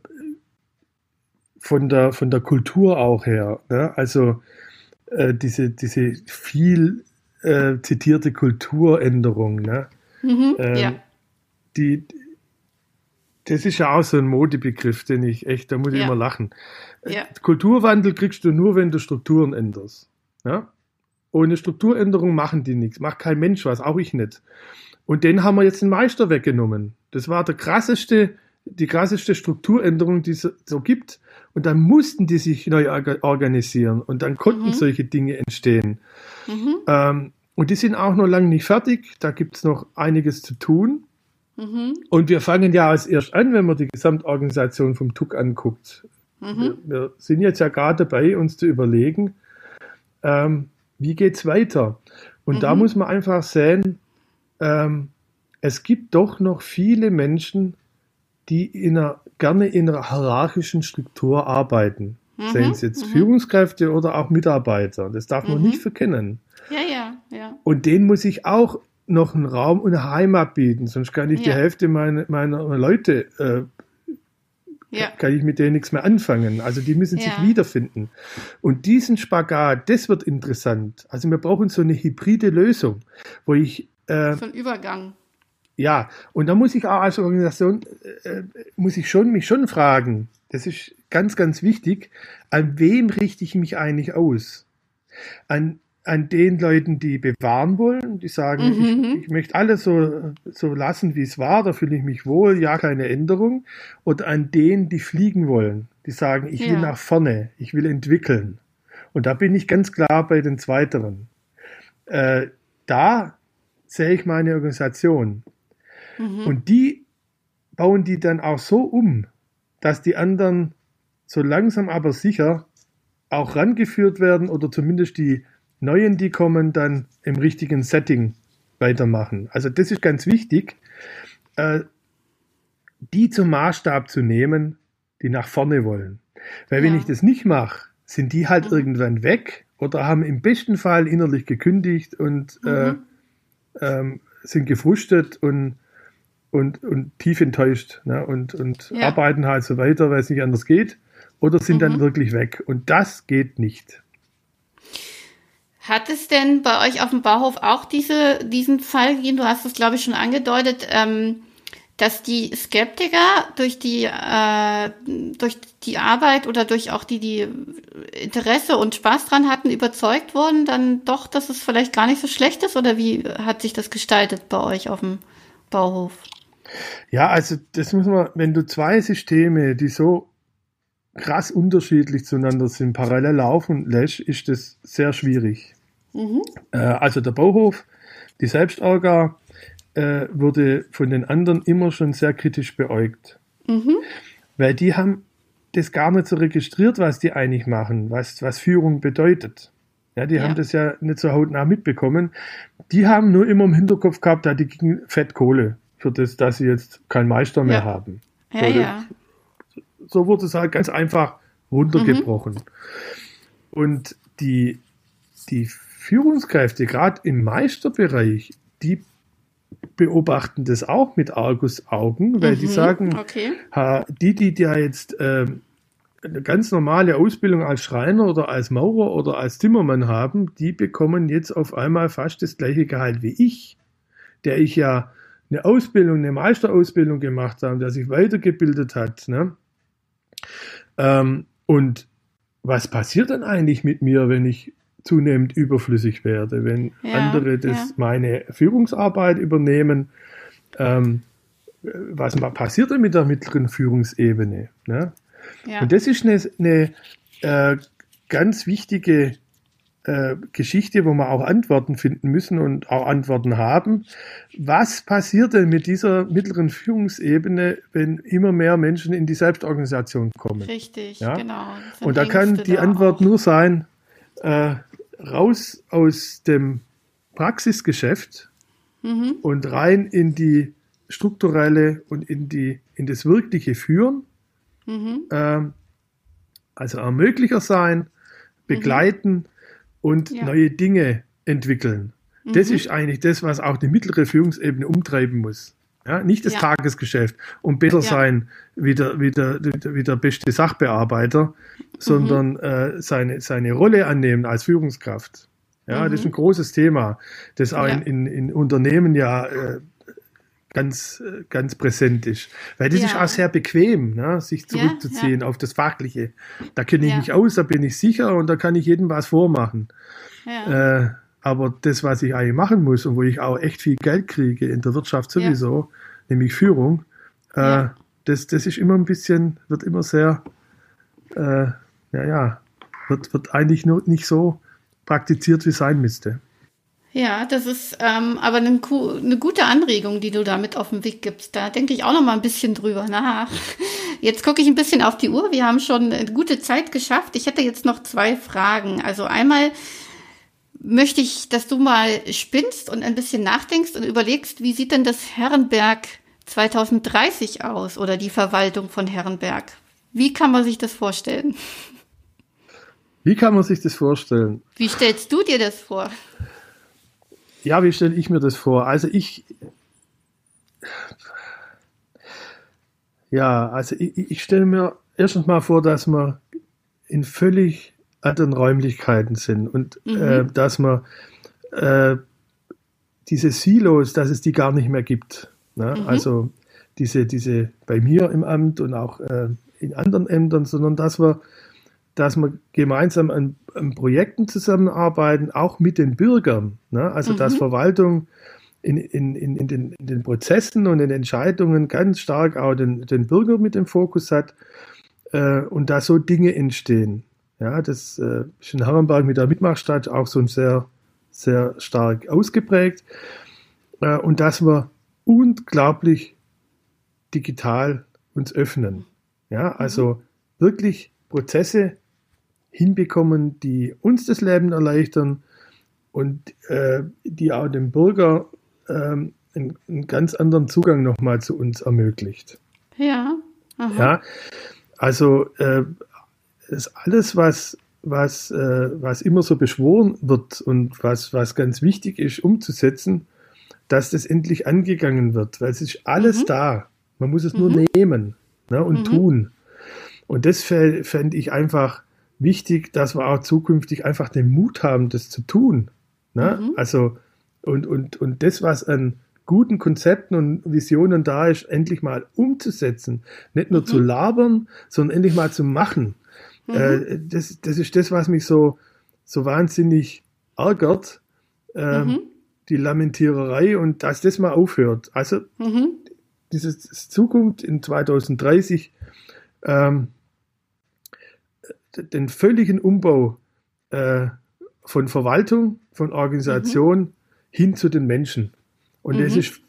von der, von der Kultur auch her. Ne? Also äh, diese, diese viel äh, zitierte Kulturänderung. Ne? Mhm, ähm, ja. Die, das ist ja auch so ein Modebegriff, den ich echt, da muss ich ja. immer lachen. Ja. Kulturwandel kriegst du nur, wenn du Strukturen änderst. Ja? Ohne Strukturänderung machen die nichts, macht kein Mensch was, auch ich nicht. Und den haben wir jetzt den Meister weggenommen. Das war der krasseste, die krasseste Strukturänderung, die es so gibt. Und dann mussten die sich neu organisieren und dann konnten mhm. solche Dinge entstehen. Mhm. Ähm, und die sind auch noch lange nicht fertig. Da gibt es noch einiges zu tun. Mhm. Und wir fangen ja als erst an, wenn man die Gesamtorganisation vom TUC anguckt. Mhm. Wir, wir, sind jetzt ja gerade dabei, uns zu überlegen, ähm, wie es weiter. Und mhm. da muss man einfach sehen, ähm, es gibt doch noch viele Menschen, die in einer, gerne in einer hierarchischen Struktur arbeiten. Mhm. Seien es jetzt mhm. Führungskräfte oder auch Mitarbeiter. Das darf man mhm. nicht verkennen. Ja, ja, ja. Und denen muss ich auch noch einen Raum und eine Heimat bieten, sonst kann ich ja. die Hälfte meiner, meiner Leute, äh, ja. kann ich mit denen nichts mehr anfangen. Also die müssen sich wiederfinden. Und diesen Spagat, das wird interessant. Also wir brauchen so eine hybride Lösung, wo ich... Äh, so ein Übergang. Ja, und da muss ich auch als Organisation, äh, muss ich schon, mich schon fragen, das ist ganz, ganz wichtig, an wem richte ich mich eigentlich aus? An an den Leuten, die bewahren wollen, die sagen, mhm. ich, ich, möchte alles so, so lassen, wie es war, da fühle ich mich wohl, ja, keine Änderung. Oder an denen, die fliegen wollen, die sagen, ich ja. will nach vorne, ich will entwickeln. Und da bin ich ganz klar bei den Zweiteren. Äh, da sehe ich meine Organisation. Mhm. Und die bauen die dann auch so um, dass die anderen so langsam aber sicher auch rangeführt werden oder zumindest die Neuen, die kommen, dann im richtigen Setting weitermachen. Also das ist ganz wichtig, äh, die zum Maßstab zu nehmen, die nach vorne wollen. Weil ja. wenn ich das nicht mache, sind die halt mhm. irgendwann weg oder haben im besten Fall innerlich gekündigt und äh, mhm. äh, ähm, sind gefrustet und, und, und tief enttäuscht ne? und, und ja. arbeiten halt so weiter, weil es nicht anders geht oder sind mhm. dann wirklich weg. Und das geht nicht. Hat es denn bei euch auf dem Bauhof auch diese, diesen Fall gegeben? Du hast es, glaube ich, schon angedeutet, ähm, dass die Skeptiker durch die, äh, durch die Arbeit oder durch auch die, die Interesse und Spaß dran hatten, überzeugt wurden, dann doch, dass es vielleicht gar nicht so schlecht ist? Oder wie hat sich das gestaltet bei euch auf dem Bauhof? Ja, also das muss man, wenn du zwei Systeme, die so krass unterschiedlich zueinander sind, parallel laufen lässt, ist das sehr schwierig. Mhm. Äh, also der Bauhof, die Selbstorga, äh, wurde von den anderen immer schon sehr kritisch beäugt. Mhm. Weil die haben das gar nicht so registriert, was die eigentlich machen, was, was Führung bedeutet. Ja, die ja. haben das ja nicht so hautnah mitbekommen. Die haben nur immer im Hinterkopf gehabt, da die gegen Fettkohle, für das, dass sie jetzt keinen Meister mehr ja. haben. Ja, so, ja so wurde es halt ganz einfach runtergebrochen. Mhm. Und die, die Führungskräfte, gerade im Meisterbereich, die beobachten das auch mit Argusaugen, weil mhm. die sagen, okay. ha, die, die ja jetzt äh, eine ganz normale Ausbildung als Schreiner oder als Maurer oder als Zimmermann haben, die bekommen jetzt auf einmal fast das gleiche Gehalt wie ich, der ich ja eine Ausbildung, eine Meisterausbildung gemacht habe, der sich weitergebildet hat. Ne? Ähm, und was passiert dann eigentlich mit mir, wenn ich zunehmend überflüssig werde, wenn ja, andere das ja. meine Führungsarbeit übernehmen? Ähm, was passiert denn mit der mittleren Führungsebene? Ne? Ja. Und das ist eine, eine äh, ganz wichtige äh, Geschichte, wo wir auch Antworten finden müssen und auch Antworten haben. Was passiert denn mit dieser mittleren Führungsebene, wenn immer mehr Menschen in die Selbstorganisation kommen? Richtig, ja? genau. Und da kann die Antwort auch. nur sein, äh, raus aus dem Praxisgeschäft mhm. und rein in die strukturelle und in, die, in das wirkliche Führen. Mhm. Ähm, also Ermöglicher sein, begleiten, mhm und ja. neue Dinge entwickeln. Mhm. Das ist eigentlich das, was auch die mittlere Führungsebene umtreiben muss. Ja, nicht das ja. Tagesgeschäft und besser ja. sein wie der, wie, der, wie der beste Sachbearbeiter, sondern mhm. äh, seine, seine Rolle annehmen als Führungskraft. Ja, mhm. das ist ein großes Thema, das auch in, in, in Unternehmen ja äh, ganz, ganz präsent ist. Weil das ja. ist auch sehr bequem, ne? sich zurückzuziehen ja, ja. auf das Fachliche. Da kenne ich mich aus, da bin ich sicher und da kann ich jedem was vormachen. Äh, aber das, was ich eigentlich machen muss und wo ich auch echt viel Geld kriege in der Wirtschaft sowieso, nämlich Führung, äh, das, das ist immer ein bisschen, wird immer sehr, äh, ja, ja, wird, wird eigentlich nur nicht so praktiziert, wie es sein müsste. Ja, das ist ähm, aber eine, eine, gute Anregung, die du damit auf den Weg gibst. Da denke ich auch noch mal ein bisschen drüber nach. Jetzt gucke ich ein bisschen auf die Uhr. Wir haben schon eine gute Zeit geschafft. Ich hätte jetzt noch zwei Fragen. Also einmal möchte ich, dass du mal spinnst und ein bisschen nachdenkst und überlegst, wie sieht denn das Herrenberg 2030 aus oder die Verwaltung von Herrenberg? Wie kann man sich das vorstellen? Wie kann man sich das vorstellen? Wie stellst du dir das vor? Ja, wie stelle ich mir das vor? Also ich, ja, also ich, ich stelle mir erstens mal vor, dass wir in völlig anderen Räumlichkeiten sind und mhm. äh, dass wir äh, diese Silos, dass es die gar nicht mehr gibt. Ne? Mhm. Also diese, diese bei mir im Amt und auch äh, in anderen Ämtern, sondern dass wir, dass wir gemeinsam an, an Projekten zusammenarbeiten, auch mit den Bürgern. Ne? Also mhm. dass Verwaltung in, in, in, den, in den Prozessen und in den Entscheidungen ganz stark auch den, den Bürger mit dem Fokus hat äh, und da so Dinge entstehen. Ja, das äh, ist in Herrenberg mit der Mitmachstadt auch so sehr, sehr stark ausgeprägt. Äh, und dass wir unglaublich digital uns öffnen. Ja, also mhm. wirklich Prozesse hinbekommen, die uns das Leben erleichtern und äh, die auch dem Bürger ähm, einen, einen, ganz anderen Zugang nochmal zu uns ermöglicht. Ja. Aha. Ja. Also äh, ist alles, was, was, äh, was immer so beschworen wird und was, was ganz wichtig ist, umzusetzen, dass das endlich angegangen wird, weil es ist alles mhm. da. Man muss es mhm. nur nehmen ne, und mhm. tun. Und das fände ich einfach wichtig, dass wir auch zukünftig einfach den Mut haben, das zu tun. Ne? Mhm. Also, und, und, und das, was an guten Konzepten und Visionen da ist, endlich mal umzusetzen. Nicht nur zu mhm. labern, sondern endlich mal zu machen. Mhm. Äh, das, das ist das, was mich so, so wahnsinnig ärgert. Ähm, mhm. Die Lamentiererei und dass das mal aufhört. Also, mhm diese Zukunft in 2030 ähm, den völligen Umbau äh, von Verwaltung, von Organisation mhm. hin zu den Menschen. Und mhm. es ist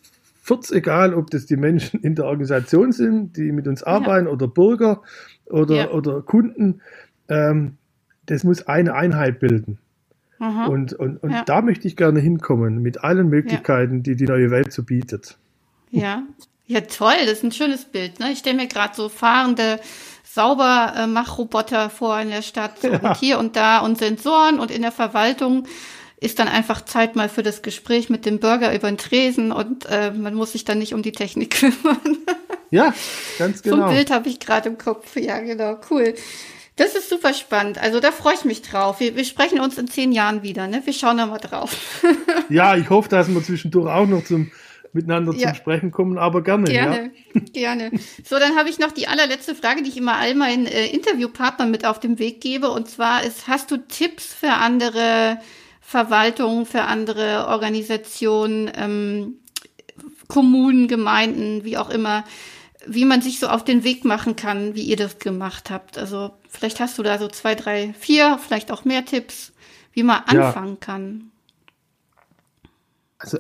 furz egal, ob das die Menschen in der Organisation sind, die mit uns arbeiten, ja. oder Bürger oder, ja. oder Kunden. Ähm, das muss eine Einheit bilden. Mhm. Und, und, und ja. da möchte ich gerne hinkommen, mit allen Möglichkeiten, die die neue Welt so bietet. Ja, ja, toll, das ist ein schönes Bild. Ne? Ich stelle mir gerade so fahrende Saubermachroboter vor in der Stadt ja. und hier und da und Sensoren und in der Verwaltung ist dann einfach Zeit mal für das Gespräch mit dem Bürger über den Tresen und äh, man muss sich dann nicht um die Technik kümmern. ja, ganz genau. So ein genau. Bild habe ich gerade im Kopf. Ja, genau, cool. Das ist super spannend. Also da freue ich mich drauf. Wir, wir sprechen uns in zehn Jahren wieder. Ne? Wir schauen da mal drauf. ja, ich hoffe, dass wir zwischendurch auch noch zum miteinander ja. zum Sprechen kommen, aber gerne. Gerne, ja. gerne. So, dann habe ich noch die allerletzte Frage, die ich immer all meinen äh, Interviewpartnern mit auf den Weg gebe. Und zwar ist, hast du Tipps für andere Verwaltungen, für andere Organisationen, ähm, Kommunen, Gemeinden, wie auch immer, wie man sich so auf den Weg machen kann, wie ihr das gemacht habt? Also vielleicht hast du da so zwei, drei, vier, vielleicht auch mehr Tipps, wie man anfangen ja. kann. Also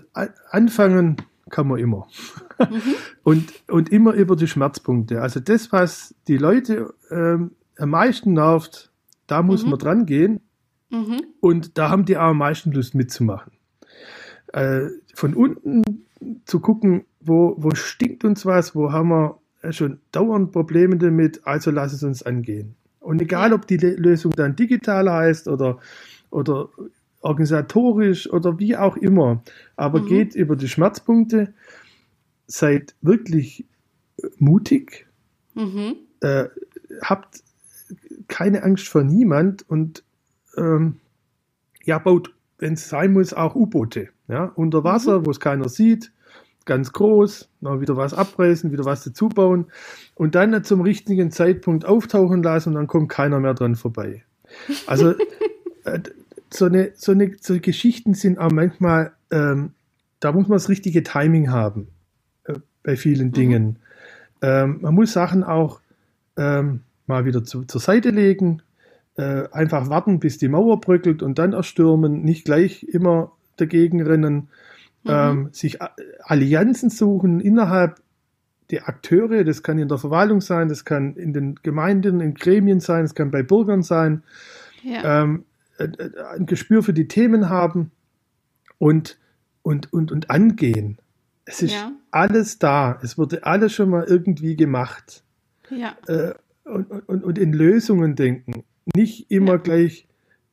anfangen kann man immer. Mhm. und, und immer über die Schmerzpunkte. Also das, was die Leute ähm, am meisten nervt, da muss mhm. man dran gehen. Mhm. Und da haben die auch am meisten Lust mitzumachen. Äh, von unten zu gucken, wo, wo stinkt uns was, wo haben wir schon dauernd Probleme damit, also lass es uns angehen. Und egal, ob die Lösung dann digital heißt oder, oder organisatorisch oder wie auch immer, aber mhm. geht über die Schmerzpunkte, seid wirklich mutig, mhm. äh, habt keine Angst vor niemand und ähm, ja, baut, wenn es sein muss, auch U-Boote. Ja, unter Wasser, mhm. wo es keiner sieht, ganz groß, noch wieder was abreißen, wieder was dazu bauen und dann zum richtigen Zeitpunkt auftauchen lassen und dann kommt keiner mehr dran vorbei. Also äh, so eine, so eine, so Geschichten sind auch manchmal, ähm, da muss man das richtige Timing haben äh, bei vielen mhm. Dingen. Ähm, man muss Sachen auch ähm, mal wieder zu, zur Seite legen, äh, einfach warten, bis die Mauer bröckelt und dann erstürmen, nicht gleich immer dagegen rennen, mhm. Ähm, sich Allianzen suchen innerhalb der Akteure, das kann in der Verwaltung sein, das kann in den Gemeinden, in Gremien sein, das kann bei Bürgern sein. Ja. Ähm, äh, äh, ein Gespür für die Themen haben und, und, und, und angehen. Es ist ja. alles da. Es wurde alles schon mal irgendwie gemacht. Ja. Äh, und, und, und in Lösungen denken. Nicht immer ja. gleich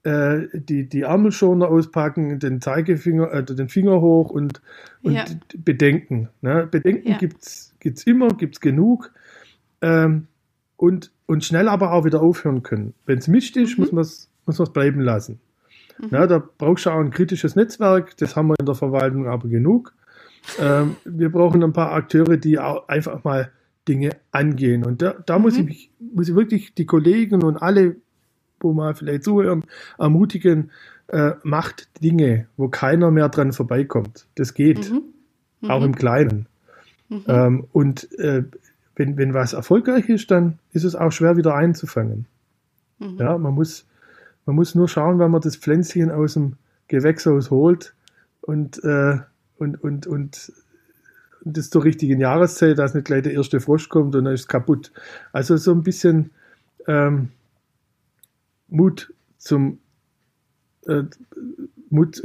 äh, die, die Ärmelschoner auspacken, den Zeigefinger, äh, den Finger hoch und, und ja. bedenken. Ne? Bedenken ja. gibt es immer, gibt es genug. Ähm, und, und schnell aber auch wieder aufhören können. Wenn es mischt ist, mhm. muss man es muss bleiben lassen. Mhm. Ja, da brauchst du auch ein kritisches Netzwerk, das haben wir in der Verwaltung aber genug. Ähm, wir brauchen ein paar Akteure, die auch einfach mal Dinge angehen. Und da, da mhm. muss, ich, muss ich wirklich die Kollegen und alle, wo mal vielleicht zuhören, ermutigen, äh, macht Dinge, wo keiner mehr dran vorbeikommt. Das geht. Mhm. Auch mhm. im Kleinen. Mhm. Ähm, und äh, wenn, wenn was erfolgreich ist, dann ist es auch schwer wieder einzufangen. Mhm. Ja, man muss, man muss nur schauen, wenn man das Pflänzchen aus dem Gewächshaus holt und, äh, und, und, und das zur richtigen Jahreszeit, dass nicht gleich der erste Frosch kommt und dann ist es kaputt. Also so ein bisschen ähm, Mut zum äh, Mut,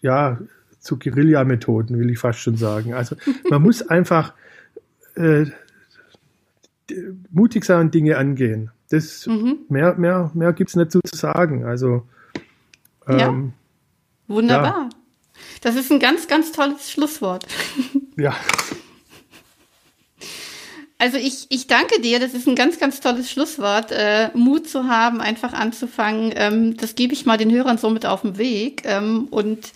ja, zu Guerilla-Methoden, will ich fast schon sagen. Also man muss einfach äh, mutig sein und Dinge angehen. Das, mhm. Mehr, mehr, mehr gibt es nicht so zu sagen. Also, ähm, ja. Wunderbar. Ja. Das ist ein ganz, ganz tolles Schlusswort. Ja. Also ich, ich danke dir, das ist ein ganz, ganz tolles Schlusswort. Äh, Mut zu haben, einfach anzufangen, ähm, das gebe ich mal den Hörern so mit auf den Weg. Ähm, und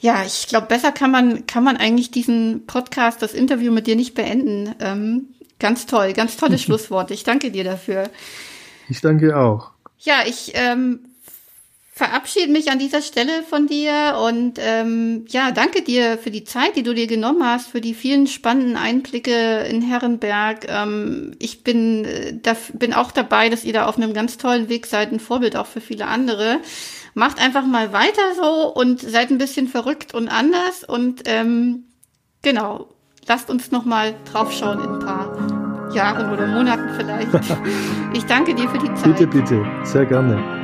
ja, ich glaube, besser kann man, kann man eigentlich diesen Podcast, das Interview mit dir nicht beenden. Ähm, Ganz toll, ganz tolle Schlussworte. Ich danke dir dafür. Ich danke auch. Ja, ich ähm, verabschiede mich an dieser Stelle von dir und ähm, ja, danke dir für die Zeit, die du dir genommen hast, für die vielen spannenden Einblicke in Herrenberg. Ähm, ich bin, äh, da, bin auch dabei, dass ihr da auf einem ganz tollen Weg seid, ein Vorbild auch für viele andere. Macht einfach mal weiter so und seid ein bisschen verrückt und anders und ähm, genau, lasst uns noch mal draufschauen in ein paar Jahren oder Monaten vielleicht. Ich danke dir für die Zeit. Bitte, bitte, sehr gerne.